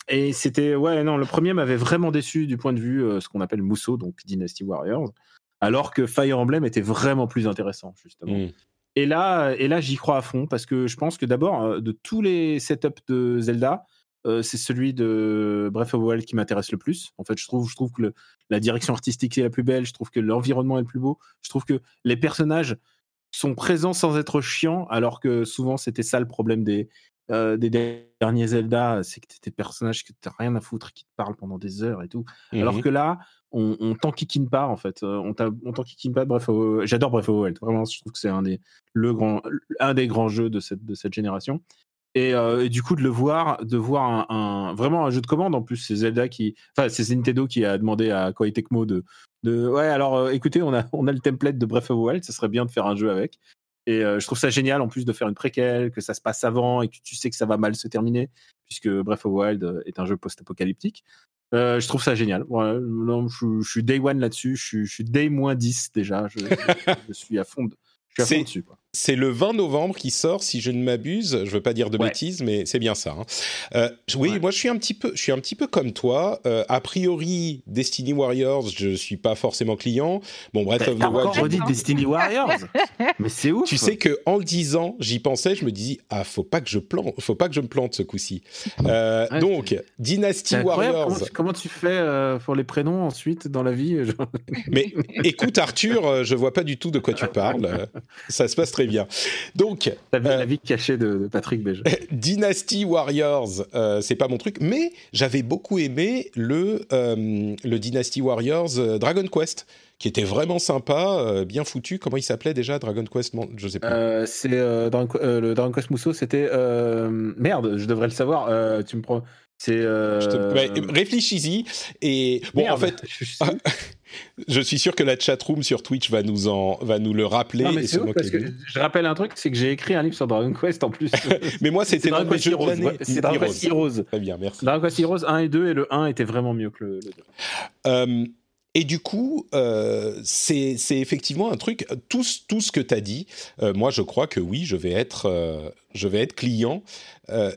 et c'était, ouais, non, le premier m'avait vraiment déçu du point de vue ce qu'on appelle Mousseau, donc Dynasty Warriors, alors que Fire Emblem était vraiment plus intéressant, justement. Mmh. Et là, et là j'y crois à fond parce que je pense que d'abord, de tous les setups de Zelda, c'est celui de Breath of the Wild qui m'intéresse le plus. En fait, je trouve, je trouve que la direction artistique est la plus belle, je trouve que l'environnement est le plus beau, je trouve que les personnages sont présents sans être chiants, alors que souvent c'était ça le problème des, des derniers Zelda, c'est que t'es des personnages que t'as rien à foutre, qui te parlent pendant des heures et tout. Alors mmh que là, on, on t'enquiquine pas en fait. On, on t'enquiquine pas. Bref, j'adore Breath of the Wild. Vraiment, je trouve que c'est un des le grand, un des grands jeux de cette de cette génération. Et, du coup de le voir, de voir un, vraiment un jeu de commande en plus, c'est Zelda qui, enfin c'est Nintendo qui a demandé à Koei Tecmo de, de ouais alors écoutez on a on a le template de Breath of the Wild, ça serait bien de faire un jeu avec. Et je trouve ça génial en plus de faire une préquelle, que ça se passe avant et que tu sais que ça va mal se terminer, puisque Breath of Wild est un jeu post-apocalyptique. je trouve ça génial. non, je, suis day one là-dessus, je, suis day moins 10 déjà. Je, je suis à fond, de, je suis à fond dessus. Quoi. C'est le 20 novembre qui sort, si je ne m'abuse. Je veux pas dire de bêtises, mais c'est bien ça. Hein. Euh, oui, moi je suis un petit peu, je suis un petit peu comme toi. Euh, a priori, Destiny Warriors, je suis pas forcément client. Bon, bref, of the Wild. redit Destiny Warriors? mais c'est ouf. Tu sais que en le disant, j'y pensais, je me disais ah faut pas que je plante, faut pas que je me plante ce coup-ci. Euh, donc Dynasty Warriors. Comment, tu fais pour les prénoms ensuite dans la vie Mais écoute Arthur, je vois pas du tout de quoi tu parles. Ça se passe très bien. Donc, la vie, euh, la vie cachée de, Patrick Beige. Dynasty Warriors, euh, c'est pas mon truc, mais j'avais beaucoup aimé le euh, le Dynasty Warriors Dragon Quest qui était vraiment sympa, bien foutu. Comment il s'appelait déjà Dragon Quest? Je sais pas. c'est le Dragon Quest Mousseau, c'était merde, je devrais le savoir. tu me prends. C'est. Réfléchis-y et bon en fait. Je suis sûr que la chatroom sur Twitch va nous, en, va nous le rappeler. Non, mais c'est parce que je rappelle un truc, c'est que j'ai écrit un livre sur Dragon Quest en plus. mais moi, c'était Dragon Quest Heroes. C'est Dragon Quest Heroes. Très bien, merci. Dragon Quest Heroes 1 et 2, et le 1 était vraiment mieux que le, 2. Euh, et du coup, euh, c'est effectivement un truc. Tout, tout ce que tu as dit, euh, moi, je crois que oui, je vais être, euh, je vais être client.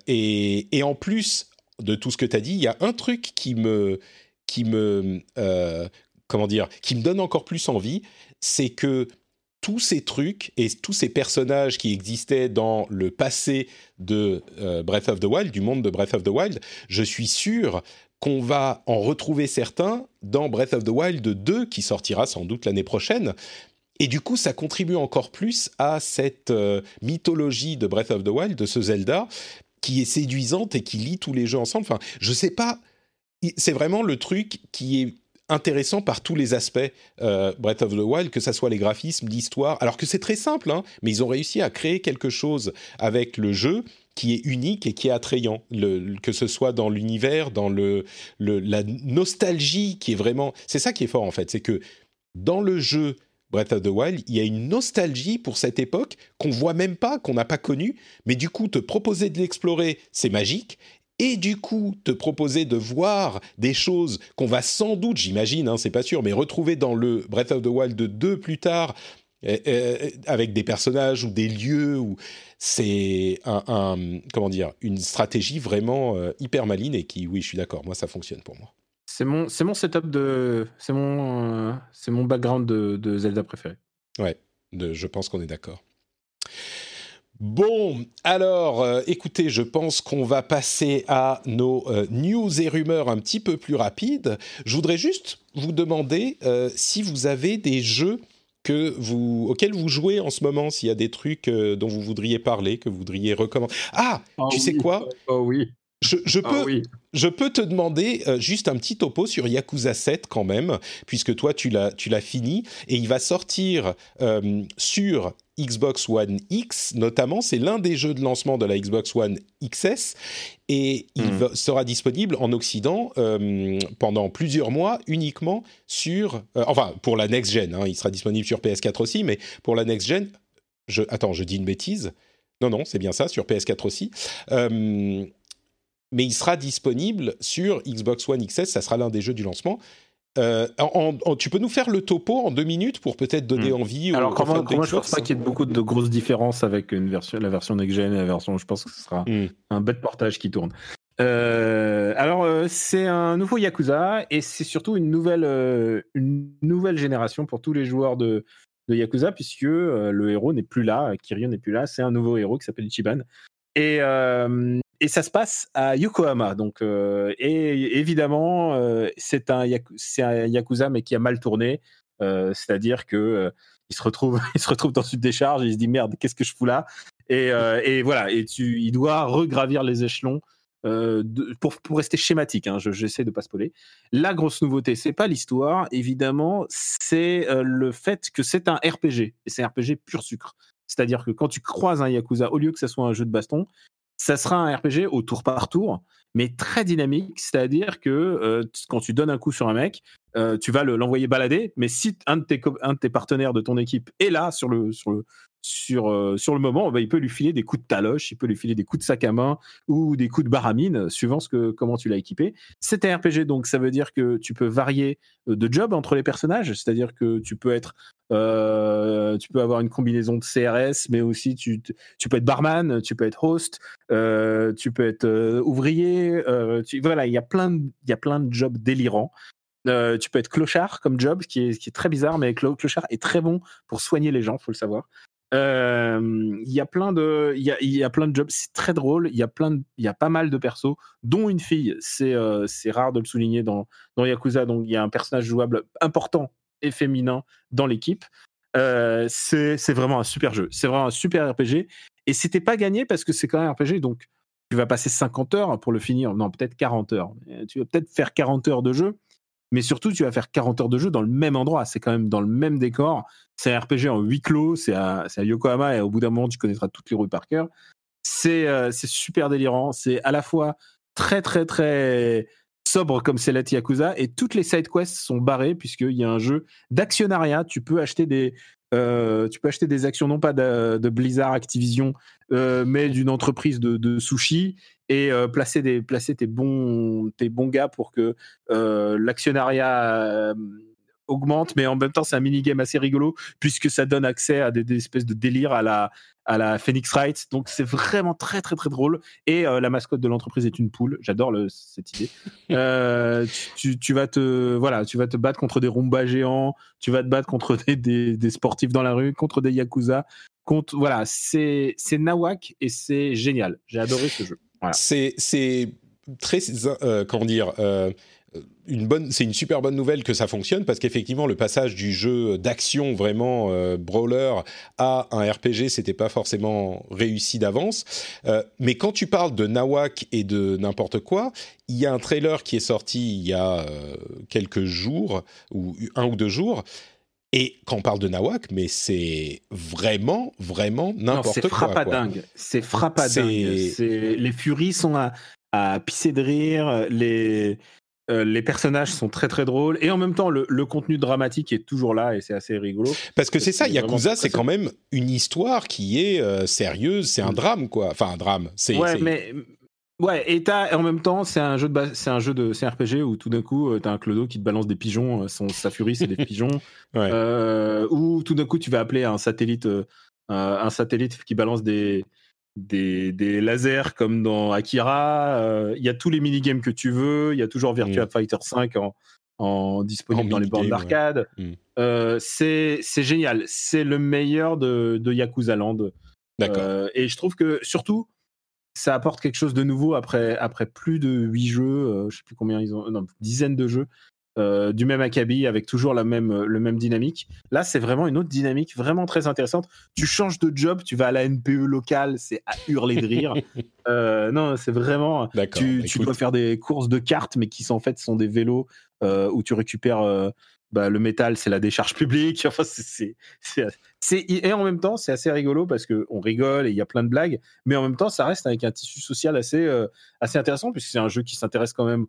Et, et, en plus de tout ce que tu as dit, il y a un truc qui me, qui me comment dire, qui me donne encore plus envie, c'est que tous ces trucs et tous ces personnages qui existaient dans le passé de euh, Breath of the Wild, du monde de Breath of the Wild, je suis sûr qu'on va en retrouver certains dans Breath of the Wild 2 qui sortira sans doute l'année prochaine. Et du coup, ça contribue encore plus à cette euh, mythologie de Breath of the Wild, de ce Zelda, qui est séduisante et qui lie tous les jeux ensemble. Enfin, je sais pas, c'est vraiment le truc qui est intéressant par tous les aspects euh, Breath of the Wild, que ce soit les graphismes, l'histoire, alors que c'est très simple, hein, mais ils ont réussi à créer quelque chose avec le jeu qui est unique et qui est attrayant, que ce soit dans l'univers, dans le, la nostalgie qui est vraiment... C'est ça qui est fort en fait, c'est que dans le jeu Breath of the Wild, il y a une nostalgie pour cette époque qu'on voit même pas, qu'on n'a pas connue, mais du coup te proposer de l'explorer, c'est magique, et du coup te proposer de voir des choses qu'on va sans doute, j'imagine, hein, c'est pas sûr, mais retrouver dans le Breath of the Wild 2 plus tard, euh, euh, avec des personnages ou des lieux, ou c'est un, comment dire, une stratégie vraiment euh, hyper maline et qui, oui, je suis d'accord, moi ça fonctionne pour moi. C'est mon, c'est mon setup de, c'est mon, c'est mon background de, de Zelda préféré. Ouais, de, je pense qu'on est d'accord. Bon, alors, euh, écoutez, je pense qu'on va passer à nos euh, news et rumeurs un petit peu plus rapides. Je voudrais juste vous demander euh, si vous avez des jeux que vous, auxquels vous jouez en ce moment, s'il y a des trucs dont vous voudriez parler, que vous voudriez recommander. Ah, oh tu sais quoi? Oh oui. Je, ah peux, je peux te demander juste un petit topo sur Yakuza 7 quand même, puisque toi tu l'as, tu l'as fini, et il va sortir sur Xbox One X, notamment. C'est l'un des jeux de lancement de la Xbox One XS et il hmm. sera disponible en Occident euh, pendant plusieurs mois uniquement sur. Euh, enfin, pour la next gen. Hein. il sera disponible sur PS4 aussi, mais pour la next gen. Je, attends, je dis une bêtise. Non, non, c'est bien ça, sur PS4 aussi. Mais il sera disponible sur Xbox One XS, ça sera l'un des jeux du lancement. Euh, tu peux nous faire le topo en deux minutes pour peut-être donner hmm. envie Alors, comment, comment je pense pas qu'il y ait beaucoup de grosses différences avec une version, la version next-gen et la version. Je pense que ce sera hmm. un bête portage qui tourne. Euh, alors, euh, c'est un nouveau Yakuza et c'est surtout une nouvelle, une nouvelle génération pour tous les joueurs de, de Yakuza, puisque le héros n'est plus là, Kiryu n'est plus là, c'est un nouveau héros qui s'appelle Ichiban. Et, et ça se passe à Yokohama. Donc, et évidemment, c'est un, Yakuza, mais qui a mal tourné. C'est-à-dire que il se retrouve, il se retrouve dans une décharge, et il se dit merde, qu'est-ce que je fous là? Et, voilà, et tu, il doit regravir les échelons euh, pour, rester schématique, hein, j'essaie de pas spoiler. La grosse nouveauté, c'est pas l'histoire, évidemment, c'est euh, le fait que c'est un RPG et c'est un RPG pur sucre. C'est-à-dire que quand tu croises un Yakuza, au lieu que ce soit un jeu de baston, ça sera un RPG au tour par tour, mais très dynamique. C'est-à-dire que euh, quand tu donnes un coup sur un mec, tu vas l'envoyer balader, mais si un de, tes, un de tes partenaires de ton équipe est là sur le, sur le, sur, euh, sur le moment, bah, il peut lui filer des coups de taloche, il peut lui filer des coups de sac à main ou des coups de baramine, suivant ce que, comment tu l'as équipé. C'est un RPG, donc ça veut dire que tu peux varier euh, de job entre les personnages, c'est-à-dire que tu peux être, euh, tu peux avoir une combinaison de CRS, mais aussi tu, tu peux être barman, tu peux être host, tu peux être ouvrier. voilà, il y a plein de, jobs délirants. tu peux être clochard comme job, qui est, qui est très bizarre, mais clochard est très bon pour soigner les gens, faut le savoir. Il y a plein de, il y a, plein de jobs. C'est très drôle. Il y a plein, il y a pas mal de persos, dont une fille. C'est, c'est rare de le souligner dans dans Yakuza. Donc il y a un personnage jouable important et féminin dans l'équipe. c'est, c'est vraiment un super jeu. C'est vraiment un super RPG. Et c'était pas gagné parce que c'est quand même un RPG. Donc tu vas passer 50 heures pour le finir. Non, peut-être 40 heures. Tu vas peut-être faire 40 heures de jeu mais surtout tu vas faire 40 heures de jeu dans le même endroit, c'est quand même dans le même décor, c'est un RPG en huis clos, c'est à, Yokohama et au bout d'un moment tu connaîtras toutes les rues par cœur. C'est euh, super délirant, c'est à la fois très très très sobre comme c'est la Yakuza et toutes les side quests sont barrées puisqu'il y a un jeu d'actionnariat, tu peux acheter des euh, tu peux acheter des actions non pas de, Blizzard Activision, euh, mais d'une entreprise de, de, sushi et euh, placer, des, placer tes, bons, tes bons gars pour que l'actionnariat augmente, mais en même temps, c'est un mini-game assez rigolo, puisque ça donne accès à des, espèces de délires à la, à la Phoenix Wright. Donc, c'est vraiment très, très, très drôle. Et euh, la mascotte de l'entreprise est une poule. J'adore cette idée. Euh, tu, tu, vas te, voilà, tu vas te battre contre des Roomba géants, tu vas te battre contre des, des, sportifs dans la rue, contre des Yakuza. Contre, voilà, c'est Nawak et c'est génial. J'ai adoré ce jeu. C'est très, euh, comment dire, une bonne, c'est une super bonne nouvelle que ça fonctionne parce qu'effectivement le passage du jeu d'action vraiment euh, brawler à un RPG c'était pas forcément réussi d'avance. Euh, mais quand tu parles de Nawak et de n'importe quoi, il y a un trailer qui est sorti il y a euh, quelques jours ou un ou deux jours. Et quand on parle de Nawak, mais c'est vraiment, vraiment n'importe quoi. C'est frappadingue. C'est frappadingue. Les furies sont à, à pisser de rire. Les, euh, les personnages sont très très drôles et en même temps le, contenu dramatique est toujours là et c'est assez rigolo. Parce que c'est ça, Yakuza c'est quand même une histoire qui est euh, sérieuse, c'est un mm. drame quoi. Enfin un drame. C'est, ouais, mais ouais et, en même temps c'est un jeu de c'est un jeu de RPG où tout d'un coup euh, t'as un clodo qui te balance des pigeons, son sa furie c'est des pigeons. ou tout d'un coup tu vas appeler un satellite un satellite qui balance des des, des, lasers comme dans Akira. Euh, il y a tous les minigames que tu veux. Il y a toujours Virtua mm. Fighter 5 en, en disponible dans les bornes d'arcade. Mm. Euh, c'est génial. C'est le meilleur de, de Yakuza Land. D'accord. Euh, et je trouve que surtout, ça apporte quelque chose de nouveau après, après plus de 8 jeux. je sais plus combien ils ont. Non, dizaines de jeux. Euh, du même acabit avec toujours la même, le même dynamique. Là, c'est vraiment une autre dynamique vraiment très intéressante. Tu changes de job, tu vas à la NPE locale, c'est à hurler de rire. Euh, non, c'est vraiment. Tu, tu, dois faire des courses de cartes, mais qui sont, en fait sont des vélos euh, où tu récupères bah, le métal, c'est la décharge publique. Enfin, c'est, et en même temps, c'est assez rigolo parce qu'on rigole et il y a plein de blagues, mais en même temps, ça reste avec un tissu social assez, assez intéressant puisque c'est un jeu qui s'intéresse quand même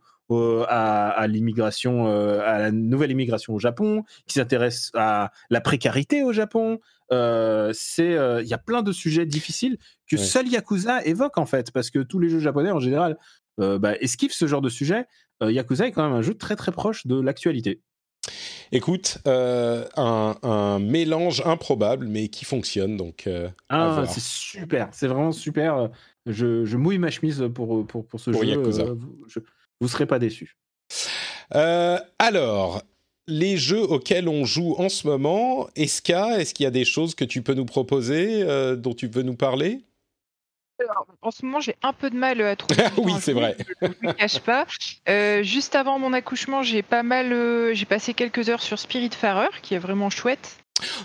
à, l'immigration, euh, à la nouvelle immigration au Japon, qui s'intéresse à la précarité au Japon. Euh, c'est, euh, il y a plein de sujets difficiles que seul Yakuza évoque en fait, parce que tous les jeux japonais en général bah, esquivent ce genre de sujet. Yakuza est quand même un jeu très très proche de l'actualité. Écoute, un, mélange improbable, mais qui fonctionne. Donc, ah, c'est super, c'est vraiment super. Je, mouille ma chemise pour, pour, ce jeu. Yakuza. Je, vous serez pas déçus. Euh, alors, les jeux auxquels on joue en ce moment, est-ce qu'il y a des choses que tu peux nous proposer, dont tu veux nous parler? En ce moment, j'ai un peu de mal à trouver. oui, c'est vrai. Je ne cache pas. juste avant mon accouchement, j'ai pas mal, j'ai passé quelques heures sur Spiritfarer, qui est vraiment chouette.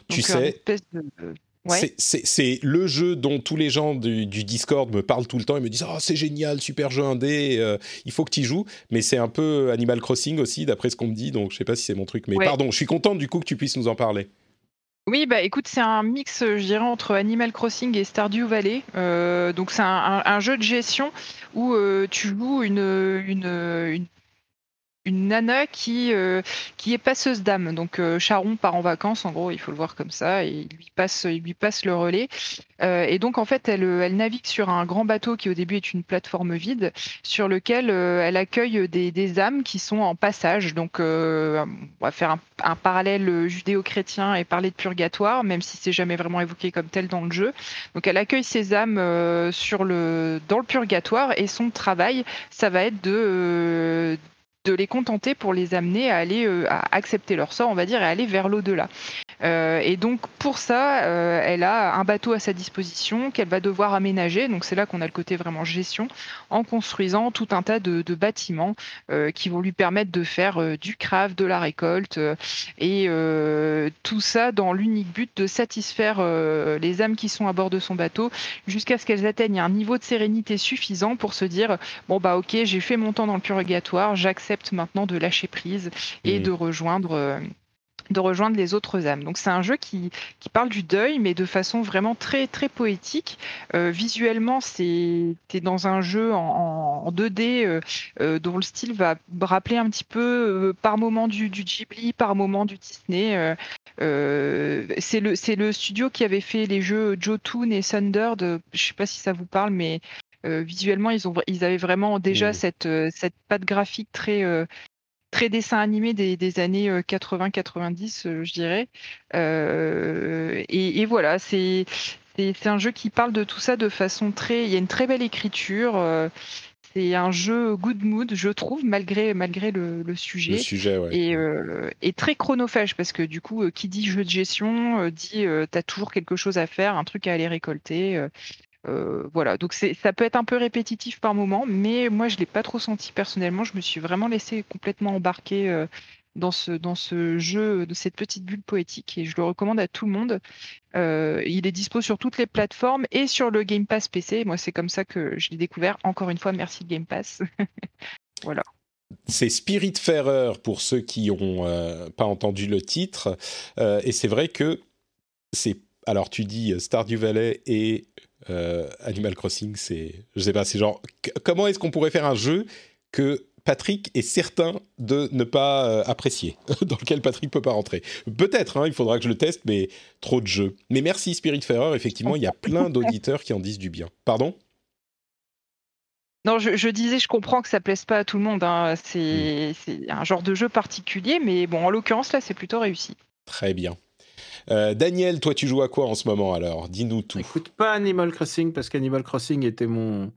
Tu sais, c'est le jeu dont tous les gens du, Discord me parlent tout le temps et me disent oh, c'est génial, super jeu indé, euh, il faut que tu y joues. Mais c'est un peu Animal Crossing aussi, d'après ce qu'on me dit, donc je sais pas si c'est mon truc. Mais pardon, je suis contente du coup que tu puisses nous en parler. Oui, bah écoute, c'est un mix, je dirais, entre Animal Crossing et Stardew Valley. Euh, donc c'est un, jeu de gestion où euh, tu une, une une nana qui, euh, qui est passeuse d'âme. Donc euh, Charon part en vacances, en gros, il faut le voir comme ça, et il lui passe, lui passe le relais. Euh, et donc en fait, elle, elle navigue sur un grand bateau qui au début est une plateforme vide, sur lequel elle accueille des, des, âmes qui sont en passage. Donc on va faire un, un parallèle judéo-chrétien et parler de purgatoire, même si c'est jamais vraiment évoqué comme tel dans le jeu. Donc elle accueille ces âmes sur le, dans le purgatoire, et son travail, ça va être de de les contenter pour les amener à aller euh, à accepter leur sort, on va dire, et aller vers l'au-delà. Euh, et donc pour ça, euh, elle a un bateau à sa disposition qu'elle va devoir aménager. Donc c'est là qu'on a le côté vraiment gestion, en construisant tout un tas de, bâtiments qui vont lui permettre de faire du craft, de la récolte, et tout ça dans l'unique but de satisfaire les âmes qui sont à bord de son bateau, jusqu'à ce qu'elles atteignent un niveau de sérénité suffisant pour se dire bon bah ok, j'ai fait mon temps dans le purgatoire, j'accepte maintenant de lâcher prise et de rejoindre euh, de rejoindre les autres âmes. Donc c'est un jeu qui, qui, parle du deuil, mais de façon vraiment très très poétique. Euh, visuellement, c'est dans un jeu en, 2D euh, dont le style va rappeler un petit peu par moment du, du, Ghibli, par moment du Disney. c'est le, le studio qui avait fait les jeux Jotun et Thunder. De, je sais pas si ça vous parle, mais euh, visuellement, ils, ont, ils avaient vraiment déjà cette, euh, cette patte graphique très, euh, très dessin animé des, des années 80-90, je dirais. Et, et, voilà, c'est un jeu qui parle de tout ça de façon très. Il y a une très belle écriture. c'est un jeu good mood, je trouve, malgré, malgré le, le sujet. Le sujet, ouais. Et, et, très chronophage, parce que du coup, qui dit jeu de gestion, dit tu as toujours quelque chose à faire, un truc à aller récolter. Euh, voilà, donc ça peut être un peu répétitif par moment, mais moi je l'ai pas trop senti personnellement. Je me suis vraiment laissé complètement embarquer euh, dans ce dans ce jeu de cette petite bulle poétique et je le recommande à tout le monde. Euh, il est dispo sur toutes les plateformes et sur le Game Pass PC. Moi c'est comme ça que je l'ai découvert. Encore une fois, merci Game Pass. voilà. C'est Spiritfarer pour ceux qui n'ont pas entendu le titre. et c'est vrai que c'est. Alors, tu dis Stardew Valley et euh, Animal Crossing, c'est, je sais pas, c'est genre, comment est-ce qu'on pourrait faire un jeu que Patrick est certain de ne pas euh, apprécier, dans lequel Patrick peut pas rentrer? Peut-être, hein, il faudra que je le teste, mais trop de jeux. Mais merci Spiritfarer, effectivement, il y a plein d'auditeurs qui en disent du bien. Pardon? Non, je, disais, je comprends que ça plaise pas à tout le monde. Hein. C'est, hmm. c'est un genre de jeu particulier, mais bon, en l'occurrence, là, c'est plutôt réussi. Très bien. Euh, Daniel, toi, tu joues à quoi en ce moment alors? Dis-nous tout. Écoute, pas Animal Crossing parce qu'Animal Crossing était mon,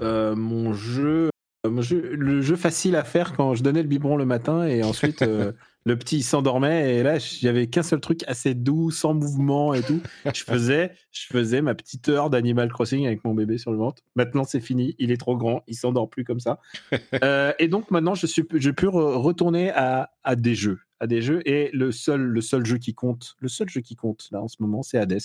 euh, mon jeu, le jeu facile à faire quand je donnais le biberon le matin et ensuite euh, le petit s'endormait et là j'avais qu'un seul truc assez doux, sans mouvement et tout. Je faisais, je faisais ma petite heure d'Animal Crossing avec mon bébé sur le ventre. Maintenant c'est fini, il est trop grand, il s'endort plus comme ça. et donc maintenant je suis, je peux retourner à, à des jeux à des jeux et le seul, le seul jeu qui compte, le seul jeu qui compte là en ce moment, c'est Hades.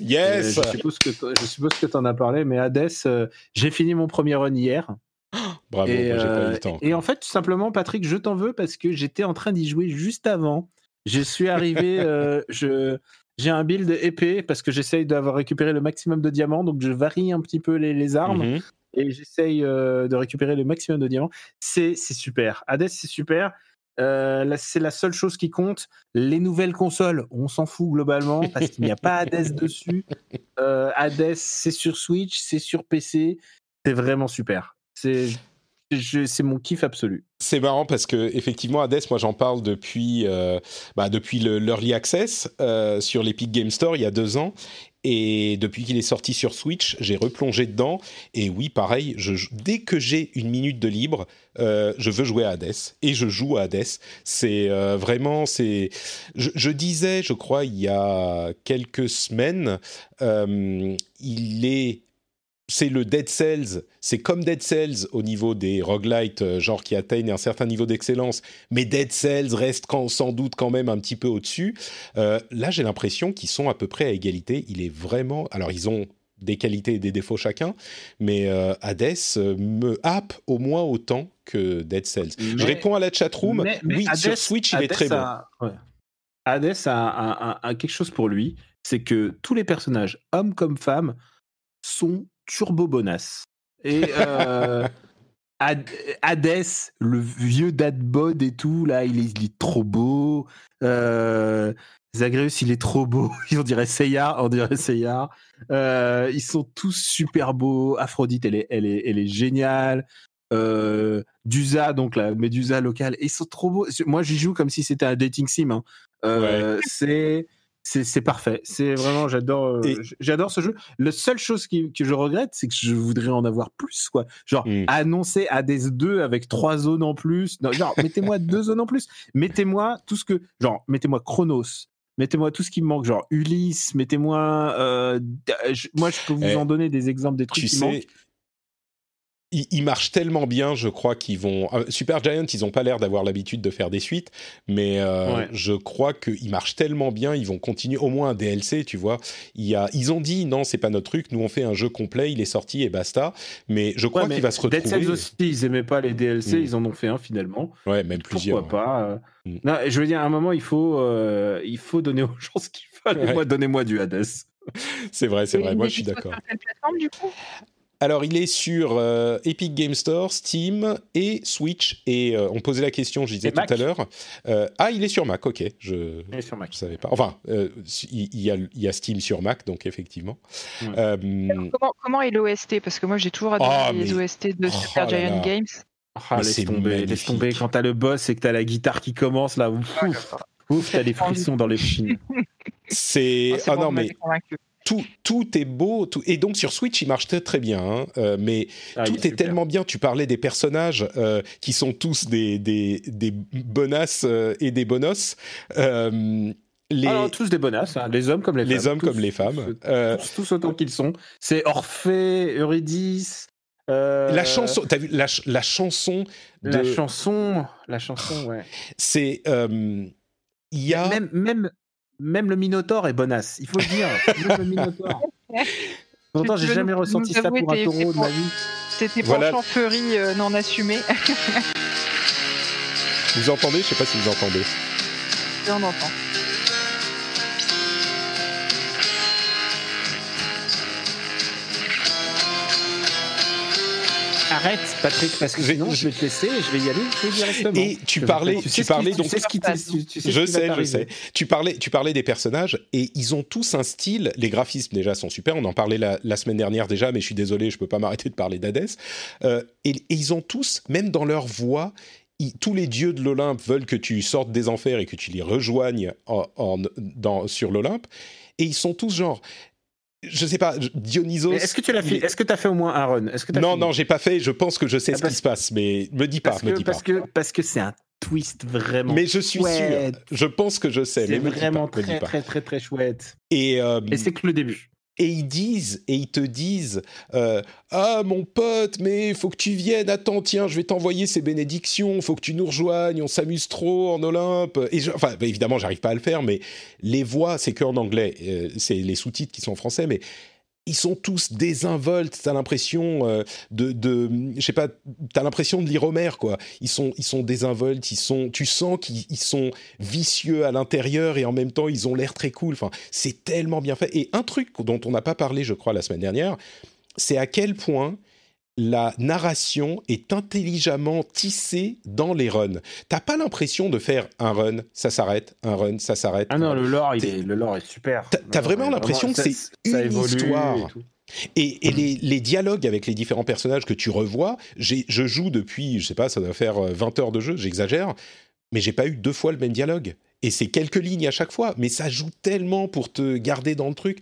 Yes. je suppose que je suppose que tu en as parlé, mais Hades, euh, j'ai fini mon premier run hier. Bravo, et, pas eu le euh, temps. Et en fait, tout simplement, Patrick, je t'en veux parce que j'étais en train d'y jouer juste avant. Je suis arrivé, euh, je j'ai un build épée parce que j'essaye d'avoir récupéré le maximum de diamants, donc je varie un petit peu les, les armes. Mhm. Et j'essaye de récupérer le maximum de diamants. C'est super. Hades, c'est super. Euh, c'est la seule chose qui compte. Les nouvelles consoles, on s'en fout globalement parce qu'il n'y a pas Hades dessus. Euh, Hades, c'est sur Switch, c'est sur PC. C'est vraiment super. C'est c'est mon kiff absolu. C'est marrant parce que effectivement Hades, moi j'en parle depuis euh, bah, depuis l'early access sur l'Epic Game Store il y a deux ans Et depuis qu'il est sorti sur Switch, j'ai replongé dedans. Et oui, pareil, dès que j'ai une minute de libre, euh, je veux jouer à Hades. Et je joue à Hades. C'est euh, vraiment. Je, disais, je crois, il y a quelques semaines, euh, il est c'est le Dead Cells, c'est comme Dead Cells au niveau des roguelites, euh, genre qui atteignent un certain niveau d'excellence, mais Dead Cells reste sans doute quand même un petit peu au-dessus. Euh, là, j'ai l'impression qu'ils sont à peu près à égalité. Il est vraiment. Alors, ils ont des qualités et des défauts chacun, mais euh, Hades me happe au moins autant que Dead Cells. Je réponds à la chatroom. oui, sur Switch, il est très bon. Hades a quelque chose pour lui, c'est que tous les personnages, hommes comme femmes, sont turbo bonasse. Et euh, Hades, le vieux Dadbod et tout, là, il est, il est trop beau. Euh, Zagreus, il est trop beau. On dirait Seiya, on dirait Seiya. Euh, ils sont tous super beaux. Aphrodite, elle est, elle est, elle est géniale. Euh, Dusa, donc la Médusa locale, ils sont trop beaux. Moi, j'y joue comme si c'était un dating sim. Hein. Euh, c'est c'est parfait. C'est vraiment, j'adore, euh, j'adore ce jeu. La seule chose qui, que je regrette, c'est que je voudrais en avoir plus, quoi. Genre, mmh. annoncer Hades 2 avec trois zones en plus. genre, mettez-moi deux zones en plus. Mettez-moi tout ce que, genre, mettez-moi Chronos. Mettez-moi tout ce qui me manque, genre Ulysse, mettez-moi. Euh, moi, je peux vous eh, en donner des exemples des trucs qui manquent il, marche tellement bien, je crois qu'ils vont. Euh, Super Giant, ils n'ont pas l'air d'avoir l'habitude de faire des suites, mais euh, je crois qu'ils marchent tellement bien, ils vont continuer au moins un DLC, tu vois. Il y a, ils ont dit non, c'est pas notre truc, nous on fait un jeu complet, il est sorti et basta. Mais je crois qu'il va se retrouver. Dead Cells aussi, ils aimaient pas les DLC, mm. ils en ont fait un finalement. Ouais, même plusieurs. Pourquoi pas euh. mm. Non, je veux dire, à un moment, il faut, il faut donner aux gens ce qu'il faut. Moi, donnez-moi du Hades. c'est vrai, c'est vrai. Moi, je suis d'accord. Sur alors, il est sur euh, Epic Game Store, Steam et Switch. Et euh, on posait la question, je disais tout à l'heure. Euh, ah, il est sur Mac, ok. Je ne savais pas. Enfin, il, y a, Steam sur Mac, donc effectivement. comment, est l'OST Parce que moi, j'ai toujours adoré ah, les OST de oh Super Giant Games. Ah, laisse tomber, laisse tomber. Quand t'as le boss et que t'as la guitare qui commence, là, ouf, ouf, t'as des frissons dans les chines. C'est. Ah, non, mais tout, tout est beau. Tout... Et donc sur Switch, il marche très, très bien. Hein. Euh, mais ah, tout est, tellement bien. Tu parlais des personnages euh, qui sont tous des, des, des bonasses euh, et des bonos. Les... Alors, tous des bonasses, hein. les hommes comme les, femmes. Les hommes comme les femmes. Tous, autant qu'ils sont. C'est Orphée, Eurydice. La chanson, t'as vu la, la chanson de... La chanson, la chanson, ouais. C'est, il y a même, même même le Minotaure est bonasse, il faut le dire. même le Minotaure. Pourtant, j'ai jamais ressenti ça pour un taureau de ma vie. C'était voilà. furie euh, non assumé. vous entendez? Je sais pas si vous entendez. on entend. Arrête, Patrick, parce que sinon je vais te laisser et je vais y aller directement. Et tu parlais, tu, parlais donc. je sais, je sais. Tu parlais, tu parlais des personnages et ils ont tous un style. Les graphismes déjà sont super. On en parlait la, semaine dernière déjà, mais je suis désolé, je peux pas m'arrêter de parler d'Hades. Euh, et, ils ont tous, même dans leur voix, tous les dieux de l'Olympe veulent que tu sortes des enfers et que tu les rejoignes en, dans, sur l'Olympe. Et ils sont tous genre, je sais pas, Dionysos. Est-ce que tu l'as fait Est-ce que tu as fait au moins un run Est-ce que Non, non, j'ai pas fait. Je pense que je sais ah, ce qui se passe, mais me dis pas, me dis parce pas. Que, parce que c'est un twist vraiment. Mais je suis sûr. Je pense que je sais. C'est vraiment très, très, très, très chouette. Et, euh, Et c'est que le début et ils disent et ils te disent euh, ah mon pote mais faut que tu viennes. Attends tiens je vais t'envoyer ces bénédictions. Faut que tu nous rejoignes. On s'amuse trop en Olympe et enfin bah, évidemment j'arrive pas à le faire mais les voix c'est que en anglais. Euh, c'est les sous-titres qui sont en français mais ils sont tous désinvoltes. T'as l'impression euh, de, de, je sais pas, t'as l'impression de lire Homer, quoi. Ils sont, ils sont désinvoltes. Ils sont, tu sens qu'ils sont vicieux à l'intérieur et en même temps ils ont l'air très cool. Enfin, c'est tellement bien fait. Et un truc dont on n'a pas parlé, je crois, la semaine dernière, c'est à quel point la narration est intelligemment tissée dans les runs. T'as pas l'impression de faire un run, ça s'arrête, un run, ça s'arrête. Ah non, le lore, il est, le lore est super. T'as vraiment l'impression que c'est une histoire. Et, les, dialogues avec les différents personnages que tu revois, je joue depuis, je sais pas, ça doit faire 20 euh, heures de jeu, j'exagère, mais j'ai pas eu deux fois le même dialogue. Et c'est quelques lignes à chaque fois, mais ça joue tellement pour te garder dans le truc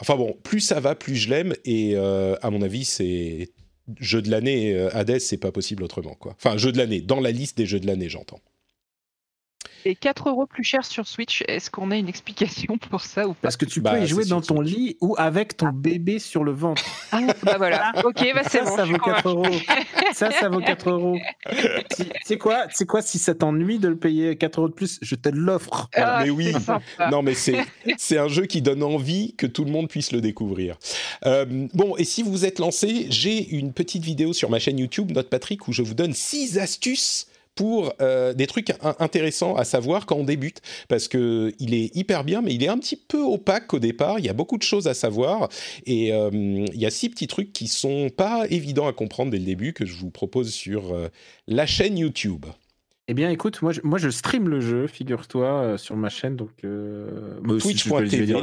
enfin bon, plus ça va, plus je l'aime. Et à mon avis, c'est jeu de l'année. Hades, c'est pas possible autrement, quoi. Enfin, jeu de l'année, dans la liste des jeux de l'année, j'entends. Et 4 euros plus cher sur Switch, est-ce qu'on a une explication pour ça ou pas? Parce que tu peux bah, y jouer dans ton lit ou avec ton ah. bébé sur le ventre. Ah, bah voilà, ok, bah c'est bon. Ça vaut 4 euros. ça, ça vaut 4 euros. C'est quoi, quoi, si ça t'ennuie de le payer 4 euros de plus, je te l'offre. Ah, mais oui, non, mais c'est un jeu qui donne envie que tout le monde puisse le découvrir. Euh, bon, et si vous vous êtes lancé, j'ai une petite vidéo sur ma chaîne YouTube, Notre Patrick, où je vous donne 6 astuces pour euh, des trucs intéressants à savoir quand on débute, parce que il est hyper bien, mais il est un petit peu opaque au départ. Il y a beaucoup de choses à savoir, et euh, il y a six petits trucs qui sont pas évidents à comprendre dès le début que je vous propose sur euh, la chaîne YouTube. Eh bien, écoute, moi, je, moi, je stream le jeu, figure-toi, sur ma chaîne, donc Twitch.tv.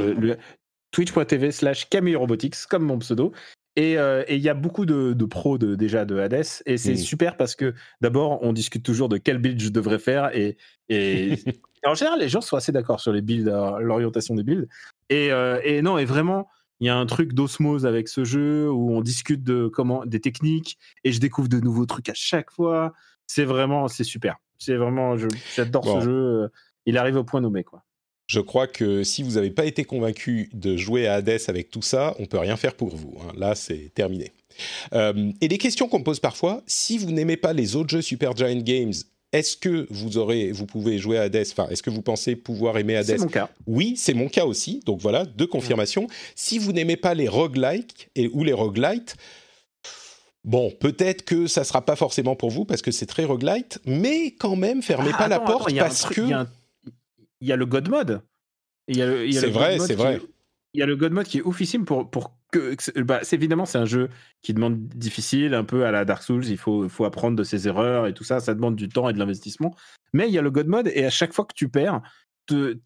Twitch.tv slash Camille Robotics, comme mon pseudo. Euh, et il y a beaucoup de, pros de, déjà de Hades. Et c'est super parce que d'abord, on discute toujours de quel build je devrais faire. Et, en général, les gens sont assez d'accord sur les builds, euh, l'orientation des builds. Euh, et, non, et vraiment, il y a un truc d'osmose avec ce jeu où on discute de comment, des techniques et je découvre de nouveaux trucs à chaque fois. C'est vraiment, c'est super. C'est vraiment, j'adore ce jeu. Il arrive au point nommé, quoi. Je crois que si vous n'avez pas été convaincu de jouer à Hades avec tout ça, on peut rien faire pour vous. Hein. Là, c'est terminé. Euh, et des questions qu'on me pose parfois, si vous n'aimez pas les autres jeux Super Giant Games, est-ce que vous aurez, vous pouvez jouer à Hades? Enfin, est-ce que vous pensez pouvoir aimer Hades? C'est mon cas. Oui, c'est mon cas aussi. Donc voilà, deux confirmations. Si vous n'aimez pas les roguelikes et ou les roguelites, Bon, peut-être que ça sera pas forcément pour vous parce que c'est très roguelite, mais quand même, fermez ah, pas la porte parce que il y a le God Mode. C'est vrai, c'est vrai. Il y a le God Mode qui est oufissime pour, pour que. Bah, évidemment, c'est un jeu qui demande difficile, un peu à la Dark Souls. Il faut, faut apprendre de ses erreurs et tout ça. Ça demande du temps et de l'investissement. Mais il y a le God Mode et à chaque fois que tu perds,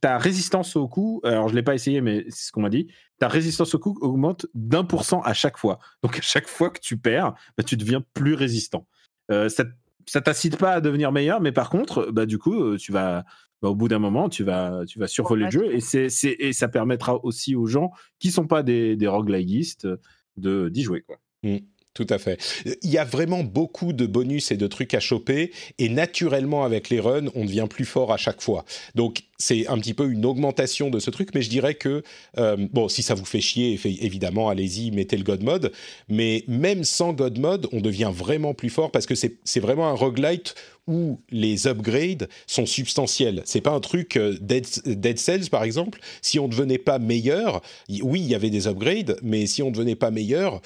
ta résistance au coup, alors je ne l'ai pas essayé, mais c'est ce qu'on m'a dit, ta résistance au coup augmente d'un pour cent à chaque fois. Donc à chaque fois que tu perds, bah, tu deviens plus résistant. Euh, ça, ça t'incite pas à devenir meilleur, mais par contre, bah, du coup, euh, tu vas, bah, au bout d'un moment, tu vas, tu vas survoler le jeu et, c'est, et ça permettra aussi aux gens qui sont pas des, des roguelikistes de, d'y jouer. Quoi. Mmh. Tout à fait. Il y a vraiment beaucoup de bonus et de trucs à choper, et naturellement avec les runs, on devient plus fort à chaque fois. Donc c'est un petit peu une augmentation de ce truc, mais je dirais que, euh, bon, si ça vous fait chier, évidemment, allez-y, mettez le God Mode, mais même sans God Mode, on devient vraiment plus fort parce que c'est vraiment un roguelite où les upgrades sont substantiels. C'est pas un truc euh, Dead, Dead, Cells par exemple. Si on ne devenait pas meilleur, oui, il y avait des upgrades, mais si on ne devenait pas meilleur,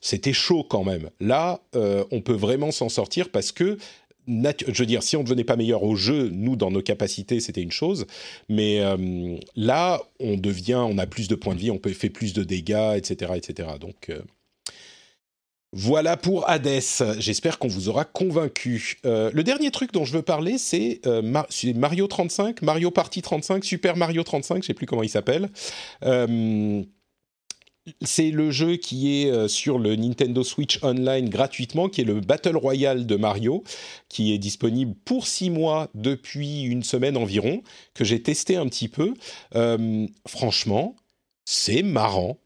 c'était chaud quand même. Là, euh, on peut vraiment s'en sortir parce que je veux dire, si on ne devenait pas meilleur au jeu, nous, dans nos capacités, c'était une chose. Mais euh, là, on devient, on a plus de points de vie, on peut faire plus de dégâts, etc., etc. Donc, voilà pour Hades. J'espère qu'on vous aura convaincu. Euh, le dernier truc dont je veux parler, c'est euh, Mario 35, Mario Party 35, Super Mario 35, je sais plus comment il s'appelle. Euh, c'est le jeu qui est sur le Nintendo Switch Online gratuitement, qui est le Battle Royale de Mario, qui est disponible pour six mois depuis une semaine environ, que j'ai testé un petit peu. franchement, c'est marrant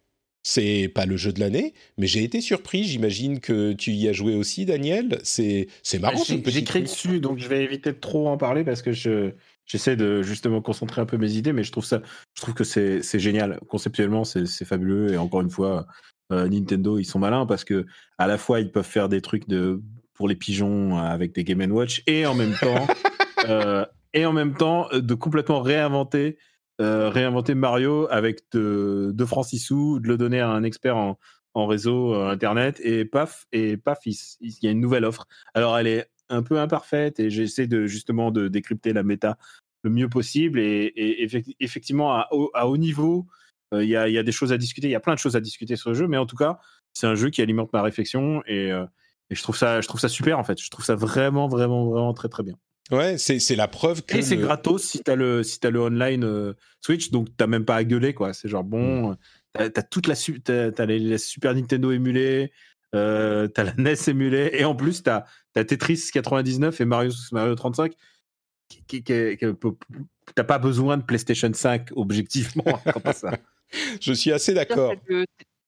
c'est pas le jeu de l'année, mais j'ai été surpris. J'imagine que tu y as joué aussi, Daniel. C'est c'est marrant. J'ai écrit dessus, donc je vais éviter de trop en parler parce que je j'essaie de justement concentrer un peu mes idées, mais je trouve ça, je trouve que c'est génial. Conceptuellement, c'est fabuleux et encore une fois, euh, Nintendo ils sont malins parce que à la fois ils peuvent faire des trucs de pour les pigeons avec des Game Watch et en même temps euh, et en même temps de complètement réinventer euh, réinventer Mario avec de, de francs de le donner à un expert en, réseau euh, internet et paf et paf il, y a une nouvelle offre. Alors elle est un peu imparfaite et j'essaie de justement de décrypter la méta le mieux possible et, effectivement à, haut niveau euh, il y, a, des choses à discuter, il y a plein de choses à discuter sur le jeu, mais en tout cas c'est un jeu qui alimente ma réflexion et, et je trouve ça je trouve ça super en fait. Je trouve ça vraiment vraiment vraiment très très bien. Ouais, c'est la preuve que. Et c'est gratos si t'as le, si as le online euh, Switch, donc t'as même pas à gueuler, quoi. C'est genre, bon, mm. t'as as toute la, as, les, Super Nintendo émulés, euh, t'as la NES émulée, et en plus t'as as Tetris 99 et Mario, Mario 35. Qui, qui, t'as pas besoin de PlayStation 5 objectivement ça. Je suis assez d'accord.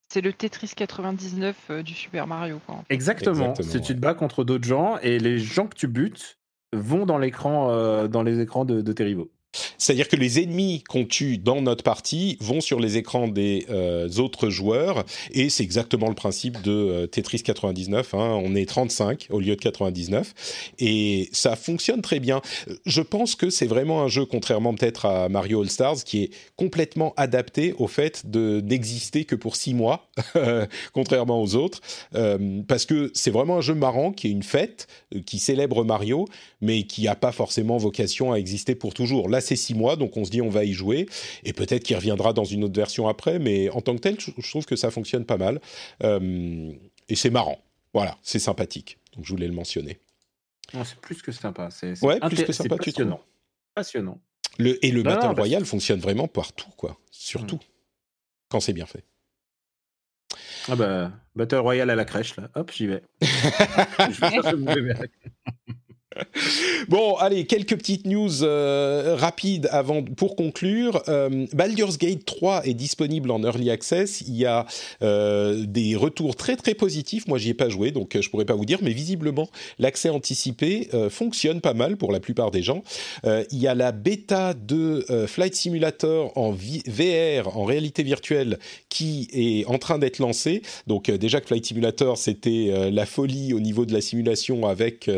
C'est le Tetris 99 du Super Mario. Exactement. Si tu te bats contre d'autres gens et les gens que tu butes vont dans l'écran, dans les écrans de, de. C'est-à-dire que les ennemis qu'on tue dans notre partie vont sur les écrans des euh, autres joueurs, et c'est exactement le principe de euh, Tetris 99. Hein. On est 35 au lieu de 99, et ça fonctionne très bien. Je pense que c'est vraiment un jeu, contrairement peut-être à Mario All Stars, qui est complètement adapté au fait de n'exister que pour 6 mois, contrairement aux autres, euh, parce que c'est vraiment un jeu marrant, qui est une fête, qui célèbre Mario, mais qui n'a pas forcément vocation à exister pour toujours. C'est six mois, donc on se dit on va y jouer, et peut-être qu'il reviendra dans une autre version après, mais en tant que tel, je trouve que ça fonctionne pas mal, euh, et c'est marrant. Voilà, c'est sympathique. Donc je voulais le mentionner. C'est plus que sympa. C'est ouais, plus que sympa, passionnant. Passionnant. Le, et le Battle Royale fonctionne vraiment partout, quoi. Surtout hmm. quand c'est bien fait. Ah bah, Battle Royale à la crèche, là. Hop, j'y vais. je Bon, allez, quelques petites news euh, rapides avant pour conclure. Euh, Baldur's Gate 3 est disponible en early access. Il y a euh, des retours très très positifs. Moi, j'y ai pas joué, donc je pourrais pas vous dire, mais visiblement, l'accès anticipé fonctionne pas mal pour la plupart des gens. il y a la bêta de Flight Simulator en VR, en réalité virtuelle, qui est en train d'être lancée. Donc déjà que Flight Simulator, c'était la folie au niveau de la simulation avec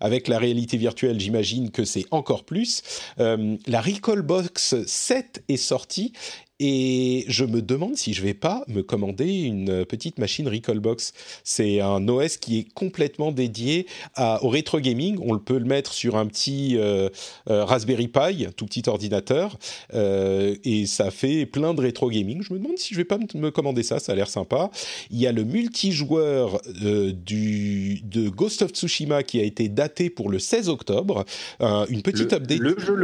avec la la réalité virtuelle, j'imagine que c'est encore plus. Euh, la Recall-Box 7 est sortie et je me demande si je vais pas me commander une petite machine Recallbox. C'est un OS qui est complètement dédié au rétro gaming. On peut le mettre sur un petit euh, euh, Raspberry Pi, tout petit ordinateur, euh, et ça fait plein de rétro gaming. Je me demande si je vais pas me commander ça. Ça a l'air sympa. Il y a le multijoueur du de Ghost of Tsushima qui a été daté pour le 16 octobre. une petite update. Le jeu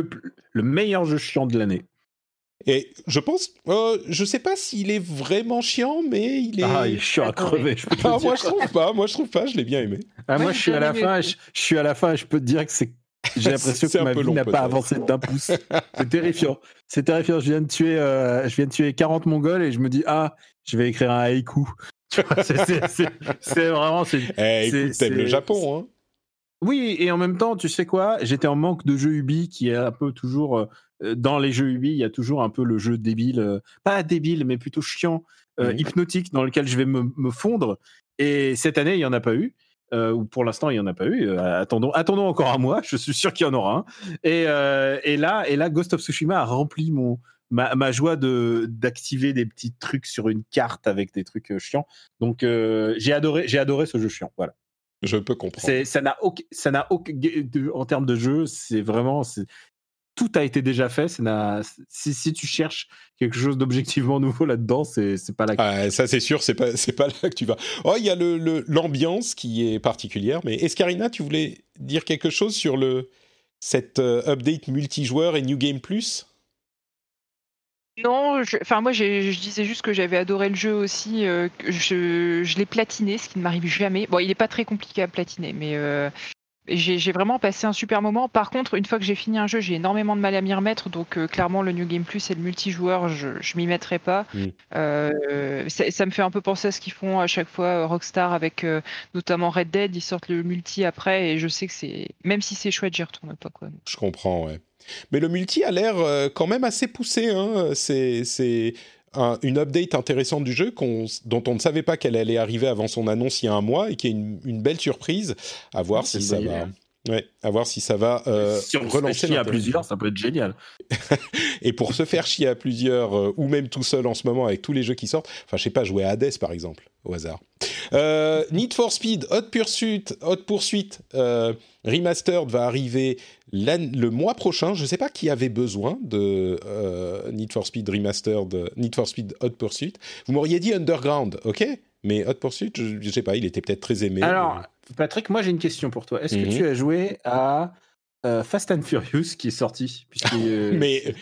le meilleur jeu chiant de l'année. Et je pense, euh, je sais pas s'il est vraiment chiant, mais il est. Ah, il est chiant à crever. Je ah, moi je trouve pas, moi je trouve pas, je l'ai bien aimé. Ah, moi je suis à la fin, je, suis à la fin, je peux te dire que c'est. J'ai l'impression que ma vie n'a pas avancé d'un pouce. C'est terrifiant. C'est terrifiant. Je viens de tuer, euh, je viens de tuer 40 Mongols et je me dis ah, je vais écrire un haïku. C'est vraiment. Eh, écoute, t'aimes le Japon, hein Oui, et en même temps, tu sais quoi? J'étais en manque de jeux Ubi qui est un peu toujours euh, dans les jeux Ubi, il y a toujours un peu le jeu débile, pas débile, mais plutôt chiant, hypnotique, dans lequel je vais me, fondre. Et cette année, il n'y en a pas eu. ou pour l'instant, il n'y en a pas eu. attendons, attendons encore un mois. Je suis sûr qu'il y en aura un. Et, et, là, et là, Ghost of Tsushima a rempli mon, ma, joie de d'activer des petits trucs sur une carte avec des trucs chiants. Donc, j'ai adoré, j'ai adoré ce jeu chiant. Voilà. Je peux comprendre. Ça n'a aucun, ça n'a aucun, en termes de jeu, c'est vraiment, tout a été déjà fait. Si, si, tu cherches quelque chose d'objectivement nouveau là-dedans, c'est pas là. Ah, ça c'est sûr, c'est pas c'est pas là que tu vas. Oh, il y a le l'ambiance qui est particulière. Mais Escarina, tu voulais dire quelque chose sur le cette euh, update multijoueur et New Game Plus? Non, enfin moi je disais juste que j'avais adoré le jeu aussi. Euh, je, je l'ai platiné, ce qui ne m'arrive jamais. Bon, il n'est pas très compliqué à platiner, mais euh, j'ai vraiment passé un super moment. Par contre, une fois que j'ai fini un jeu, j'ai énormément de mal à m'y remettre. Donc, euh, clairement, le New Game Plus et le multijoueur, je, je m'y mettrai pas. Euh, ça, me fait un peu penser à ce qu'ils font à chaque fois euh, Rockstar avec notamment Red Dead. Ils sortent le multi après et je sais que c'est. Même si c'est chouette, j'y retourne pas. Quoi. Je comprends, ouais. Mais le multi a l'air quand même assez poussé. Hein. C'est une update intéressante du jeu dont on ne savait pas qu'elle allait arriver avant son annonce il y a un mois et qui est une, belle surprise. À voir si ça va. Ouais, à voir si ça va euh, si on relancer chier à plusieurs, ça peut être génial. et pour se faire chier à plusieurs, euh, ou même tout seul en ce moment avec tous les jeux qui sortent, enfin je sais pas, jouer à Hades par exemple, au hasard. Euh, Need for Speed, Hot Pursuit, Hot Pursuit Remastered va arriver le mois prochain. Je sais pas qui avait besoin de Need for Speed Remastered, Need for Speed Hot Pursuit. Vous m'auriez dit Underground, ok? Mais Hot Pursuit, je, ne sais pas, il était peut-être très aimé. Alors, Patrick, moi j'ai une question pour toi. Est-ce que tu mhm. as joué à euh, Fast and Furious qui est sorti euh, Mais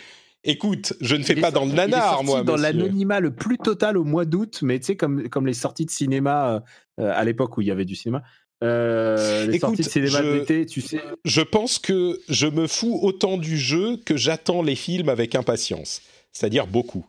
écoute, je ne fais pas dans le nanar, moi. Dans l'anonymat le plus total au mois d'août, mais tu sais, comme, comme les sorties de cinéma euh, à l'époque où il y avait du cinéma. les sorties de cinéma d'été, tu sais. Je pense que je me fous autant du jeu que j'attends les films avec impatience. C'est-à-dire beaucoup.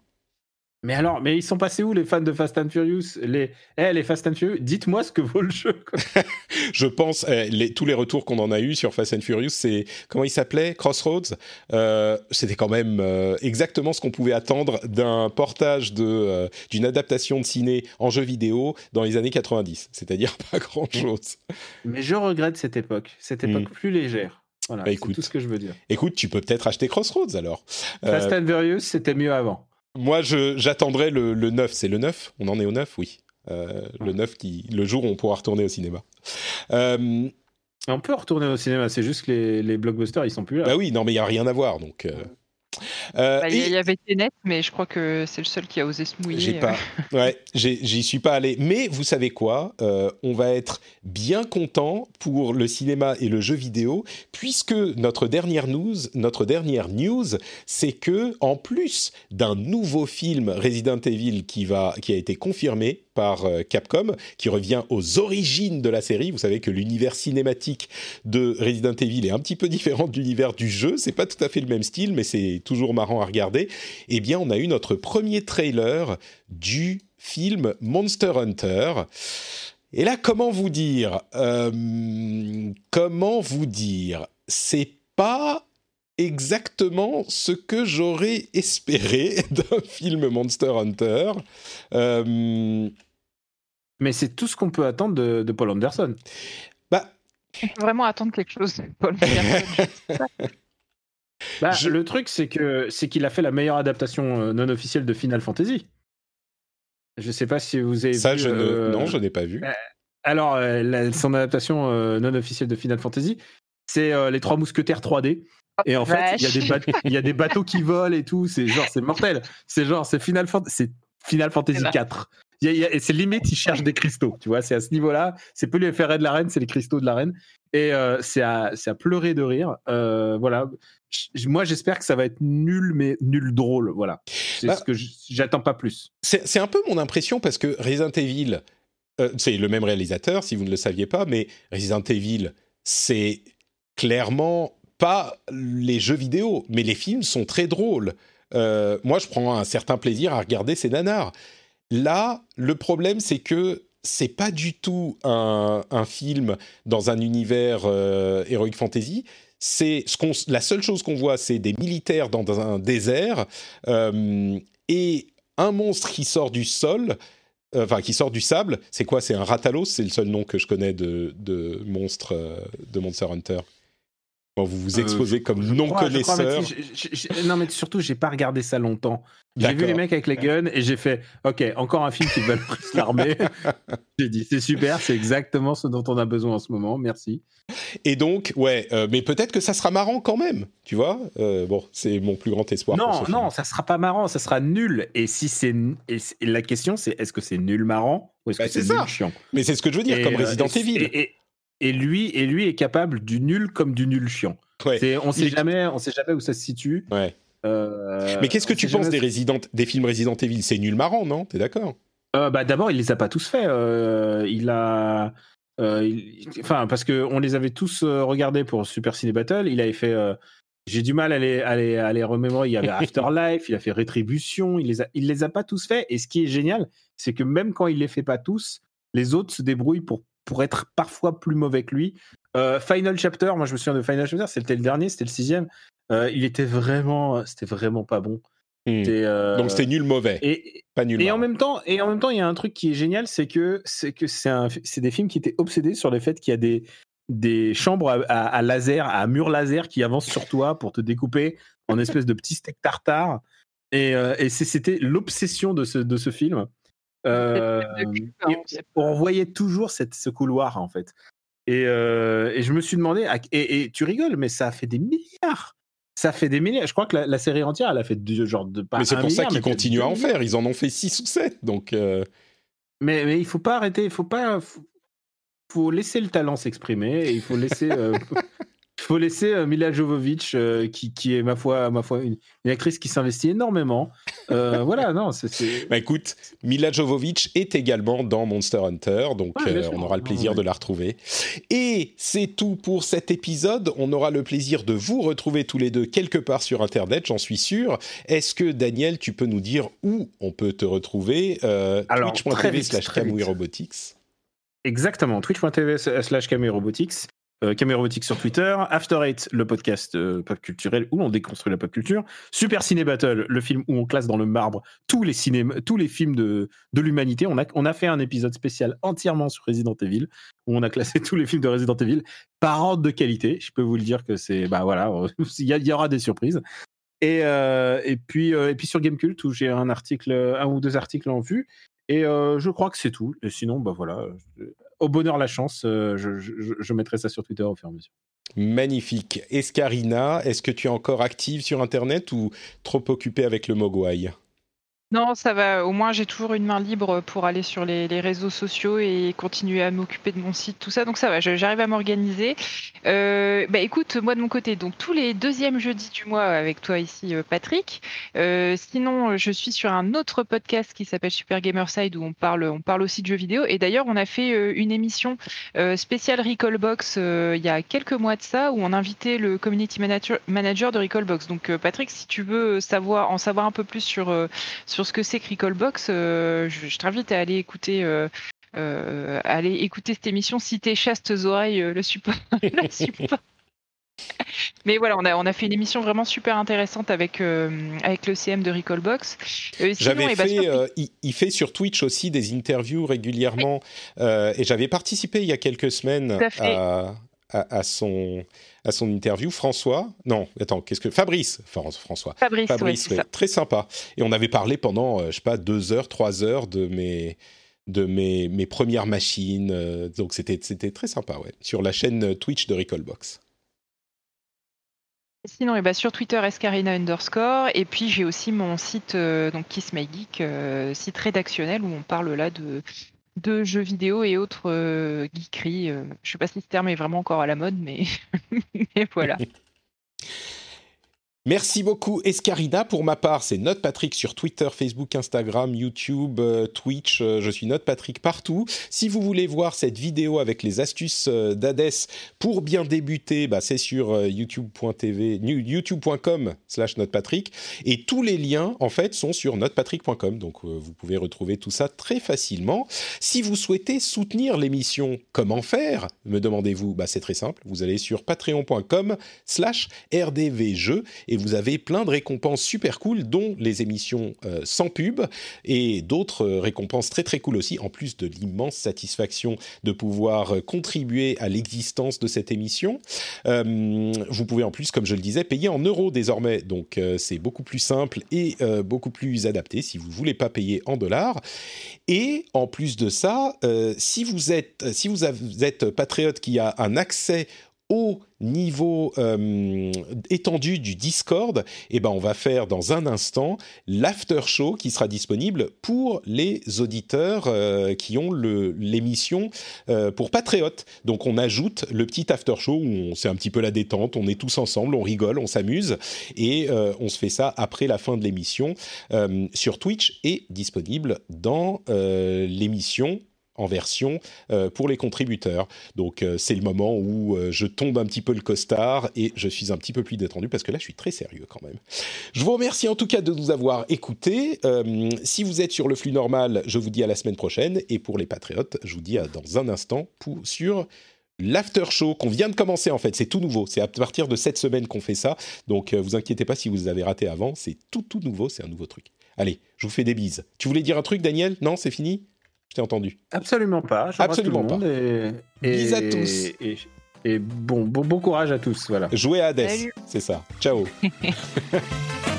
Mais alors, mais ils sont passés où les fans de Fast and Furious? Les, eh, les Fast and Furious, dites-moi ce que vaut le jeu. je pense, eh, les, tous les retours qu'on en a eu sur Fast and Furious, c'est comment il s'appelait? Crossroads? Euh, c'était quand même euh, exactement ce qu'on pouvait attendre d'un portage de euh, d'une adaptation de ciné en jeu vidéo dans les années 90. C'est-à-dire pas grand-chose. Mais je regrette cette époque, cette époque hmm. plus légère. Voilà, bah, c'est tout ce que je veux dire. Écoute, tu peux peut-être acheter Crossroads alors. Fast and Furious, c'était mieux avant. Moi, j'attendrai le, le 9. C'est le 9 On en est au 9 Oui. Euh, le 9, qui, le jour où on pourra retourner au cinéma. Euh, on peut retourner au cinéma, c'est juste que les, les, blockbusters, ils sont plus là. Bah oui, non, mais il n'y a rien à voir. Donc, euh, euh, bah, il y avait Tenet, mais je crois que c'est le seul qui a osé se mouiller. J'ai pas, euh. ouais, j'y suis pas allé. Mais vous savez quoi euh, On va être bien content pour le cinéma et le jeu vidéo, puisque notre dernière news, notre dernière news, c'est que en plus d'un nouveau film Resident Evil qui va, qui a été confirmé euh, Capcom, qui revient aux origines de la série. Vous savez que l'univers cinématique de Resident Evil est un petit peu différent de l'univers du jeu. C'est pas tout à fait le même style, mais c'est toujours marrant à regarder. Eh bien, on a eu notre premier trailer du film Monster Hunter. Et là, comment vous dire euh, Comment vous dire C'est pas exactement ce que j'aurais espéré d'un film Monster Hunter. Euh, mais c'est tout ce qu'on peut attendre de, Paul Anderson. Bah, on peut vraiment attendre quelque chose de Paul Anderson. bah, Le truc, c'est que c'est qu'il a fait la meilleure adaptation euh, non officielle de Final Fantasy. Je sais pas si vous avez Ça, vu. Je euh, Non, je n'ai pas vu. Euh, alors, son adaptation non officielle de Final Fantasy, c'est les Trois Mousquetaires 3D. Et en fait, il y, y, a des bateaux qui volent et tout. C'est genre, c'est mortel. C'est genre, c'est Final, Final Fantasy 4 c'est limite, il cherche des cristaux, tu vois, c'est à ce niveau-là. C'est plus les ferrets de la reine, c'est les cristaux de la reine. Et euh, c'est à, à, pleurer de rire. Euh, voilà. moi, j'espère que ça va être nul, mais nul drôle. Voilà. C'est bah ce que j'attends pas plus. C'est un peu mon impression parce que Resident Evil, euh, c'est le même réalisateur, si vous ne le saviez pas, mais Resident Evil, c'est clairement pas les jeux vidéo, mais les films sont très drôles. moi, je prends un certain plaisir à regarder ces nanars. Là, le problème, c'est que c'est pas du tout un, film dans un univers euh, heroic fantasy. C'est la seule chose qu'on voit, c'est des militaires dans, un désert euh, et un monstre qui sort du sol, euh, enfin qui sort du sable. C'est quoi? C'est un ratalos. C'est le seul nom que je connais de, de monstre de Monster Hunter vous vous exposez comme non connaisseur. non, mais surtout, j'ai pas regardé ça longtemps. J'ai vu les mecs avec les guns et j'ai fait, ok, encore un film qui valorise l'armée. j'ai dit, c'est super, c'est exactement ce dont on a besoin en ce moment. Merci. Et donc, ouais, euh, mais peut-être que ça sera marrant quand même, tu vois. Euh, bon, c'est mon plus grand espoir. Non, non, ça sera pas marrant, ça sera nul. Et si c'est, la question, c'est est-ce que c'est nul marrant ou est-ce bah, que c'est nul chiant? Mais c'est ce que je veux dire, comme euh, Resident Evil. Et lui, et lui est capable du nul comme du nul chiant. on sait jamais, on sait jamais où ça se situe. Ouais. Euh, mais qu'est-ce que tu penses des, des films Resident Evil? C'est nul marrant, non? T'es d'accord? Euh, bah, D'abord, il les a pas tous faits. Euh, il a. Enfin, parce qu'on les avait tous regardés pour Super Ciné Battle. Il avait fait. J'ai du mal à les, à, les, à les remémorer. Il y avait Afterlife, il a fait Rétribution. Il les, a, il les a pas tous faits. Et ce qui est génial, c'est que même quand il les fait pas tous, les autres se débrouillent pour pour être parfois plus mauvais que lui. Euh, Final Chapter, moi je me souviens de Final Chapter, c'était le dernier, c'était le sixième. Euh, il était vraiment, c'était vraiment pas bon. Hmm. Euh, Donc c'était nul mauvais, et, pas nul. Et en même temps, et en même temps, il y a un truc qui est génial, c'est que c'est que c'est des films qui étaient obsédés sur le fait qu'il y a des des chambres à, laser, à mur laser qui avancent sur toi pour te découper en espèce de petits steak tartare. Et, et c'était l'obsession de ce, de ce film. Euh, on voyait toujours cette, ce couloir en fait. Et, euh, et, je me suis demandé, et, tu rigoles, mais ça a fait des milliards. Ça fait des milliards. Je crois que la, série entière, elle a fait du genre de pas. Mais c'est pour ça qu'ils continuent à en faire. Ils en ont fait 6 ou 7. Donc. Euh. Mais, mais il faut pas arrêter. Il faut pas. Faut, laisser le talent s'exprimer. il faut laisser. Faut laisser euh, Mila Jovovich, euh, qui, qui, est ma foi, ma foi une, actrice qui s'investit énormément. Euh, voilà, non, c'est. Bah écoute, Mila Jovovich est également dans Monster Hunter, donc on aura le plaisir de la retrouver. Et c'est tout pour cet épisode. On aura le plaisir de vous retrouver tous les deux quelque part sur Internet, j'en suis sûr. Est-ce que Daniel, tu peux nous dire où on peut te retrouver Twitch.tv slash Robotics? Exactement, twitch.tv slash Robotics euh, Robotics sur Twitter, After Eight, le podcast euh, pop culturel où on déconstruit la pop culture, Super Ciné Battle, le film où on classe dans le marbre tous les, tous les films de, de l'humanité. On a, on a fait un épisode spécial entièrement sur Resident Evil, où on a classé tous les films de Resident Evil par ordre de qualité. Je peux vous le dire que c'est, bah voilà, il y, aura des surprises. Et, euh, et, puis, euh, et puis sur Gamecult, où j'ai un article, un ou deux articles en vue. Et je crois que c'est tout. Et sinon, bah voilà, au bonheur la chance, euh, je, mettrai ça sur Twitter au fur et à mesure. Magnifique. Escarina, est-ce que tu es encore active sur Internet ou trop occupée avec le Mogwai? Non, ça va. Au moins, j'ai toujours une main libre pour aller sur les, réseaux sociaux et continuer à m'occuper de mon site, tout ça. Donc ça va, j'arrive à m'organiser. Euh, bah écoute, moi de mon côté, donc tous les deuxièmes jeudis du mois avec toi ici, euh, Patrick. Euh, sinon, je suis sur un autre podcast qui s'appelle Super Gamerside où on parle, on parle aussi de jeux vidéo. Et d'ailleurs, on a fait une émission spéciale Recallbox il y a quelques mois de ça où on invitait le community manager, manager de Recallbox. Donc Patrick, si tu veux savoir, en savoir un peu plus sur, sur sur ce que c'est que Recallbox, euh, je, t'invite à aller écouter. Euh, euh, aller écouter cette émission si tes chastes oreilles le support. Mais voilà, on a, on a fait une émission vraiment super intéressante avec, avec le CM de Recallbox. j'avais eh ben, fait, il, fait sur Twitch aussi des interviews régulièrement et j'avais participé il y a quelques semaines à, à, son, à son interview. François, non, attends, qu'est-ce que Fabrice, François. Fabrice, Fabrice très sympa. Et on avait parlé pendant, euh, je sais pas, deux heures, trois heures de mes de mes, mes premières machines. Euh, donc c'était c'était très sympa, ouais, sur la chaîne Twitch de Recallbox. Sinon, et eh ben, sur Twitter, escarina underscore. Et puis, j'ai aussi mon site, euh, donc Kiss My Geek, site rédactionnel où on parle là de, de jeux vidéo et autres euh, geekeries. Euh. je sais pas si ce terme est vraiment encore à la mode, mais, mais voilà. Merci beaucoup Escarina. Pour ma part, c'est Note Patrick sur Twitter, Facebook, Instagram, YouTube, euh, Twitch. Euh, je suis Note Patrick partout. Si vous voulez voir cette vidéo avec les astuces euh, d'Hades pour bien débuter, bah, c'est sur youtube.tv, youtube.com slash notepatrick. Et tous les liens, en fait, sont sur notepatrick.com. Donc, vous pouvez retrouver tout ça très facilement. Si vous souhaitez soutenir l'émission, comment faire Me demandez-vous bah, C'est très simple. Vous allez sur patreon.com slash rdvjeux et vous avez plein de récompenses super cool, dont les émissions euh, sans pub et d'autres euh, récompenses très très cool aussi, en plus de l'immense satisfaction de pouvoir euh, contribuer à l'existence de cette émission. vous pouvez en plus, comme je le disais, payer en euros désormais, donc c'est beaucoup plus simple et beaucoup plus adapté si vous voulez pas payer en dollars. Et en plus de ça, si vous êtes si vous êtes patriote qui a un accès au niveau euh, étendu du Discord, eh ben on va faire dans un instant l'after show qui sera disponible pour les auditeurs euh, qui ont l'émission euh, pour Patriote. Donc on ajoute le petit after show où c'est un petit peu la détente, on est tous ensemble, on rigole, on s'amuse et on se fait ça après la fin de l'émission sur Twitch et disponible dans l'émission en version euh, pour les contributeurs. Donc euh, c'est le moment où euh, je tombe un petit peu le costard et je suis un petit peu plus détendu parce que là je suis très sérieux quand même. Je vous remercie en tout cas de nous avoir écoutés. si vous êtes sur le flux normal, je vous dis à la semaine prochaine et pour les patriotes, je vous dis dans un instant pour, sur l'after show qu'on vient de commencer en fait, c'est tout nouveau. C'est à partir de cette semaine qu'on fait ça. Donc vous inquiétez pas si vous avez raté avant, c'est tout tout nouveau, c'est un nouveau truc. Allez, je vous fais des bises. Tu voulais dire un truc Daniel? Non, c'est fini? Je t'ai entendu. Absolument pas. Absolument pas. Et, et, à tous. Et, bon, bon, bon courage à tous. Voilà. Jouez à Hades, c'est ça. Ciao.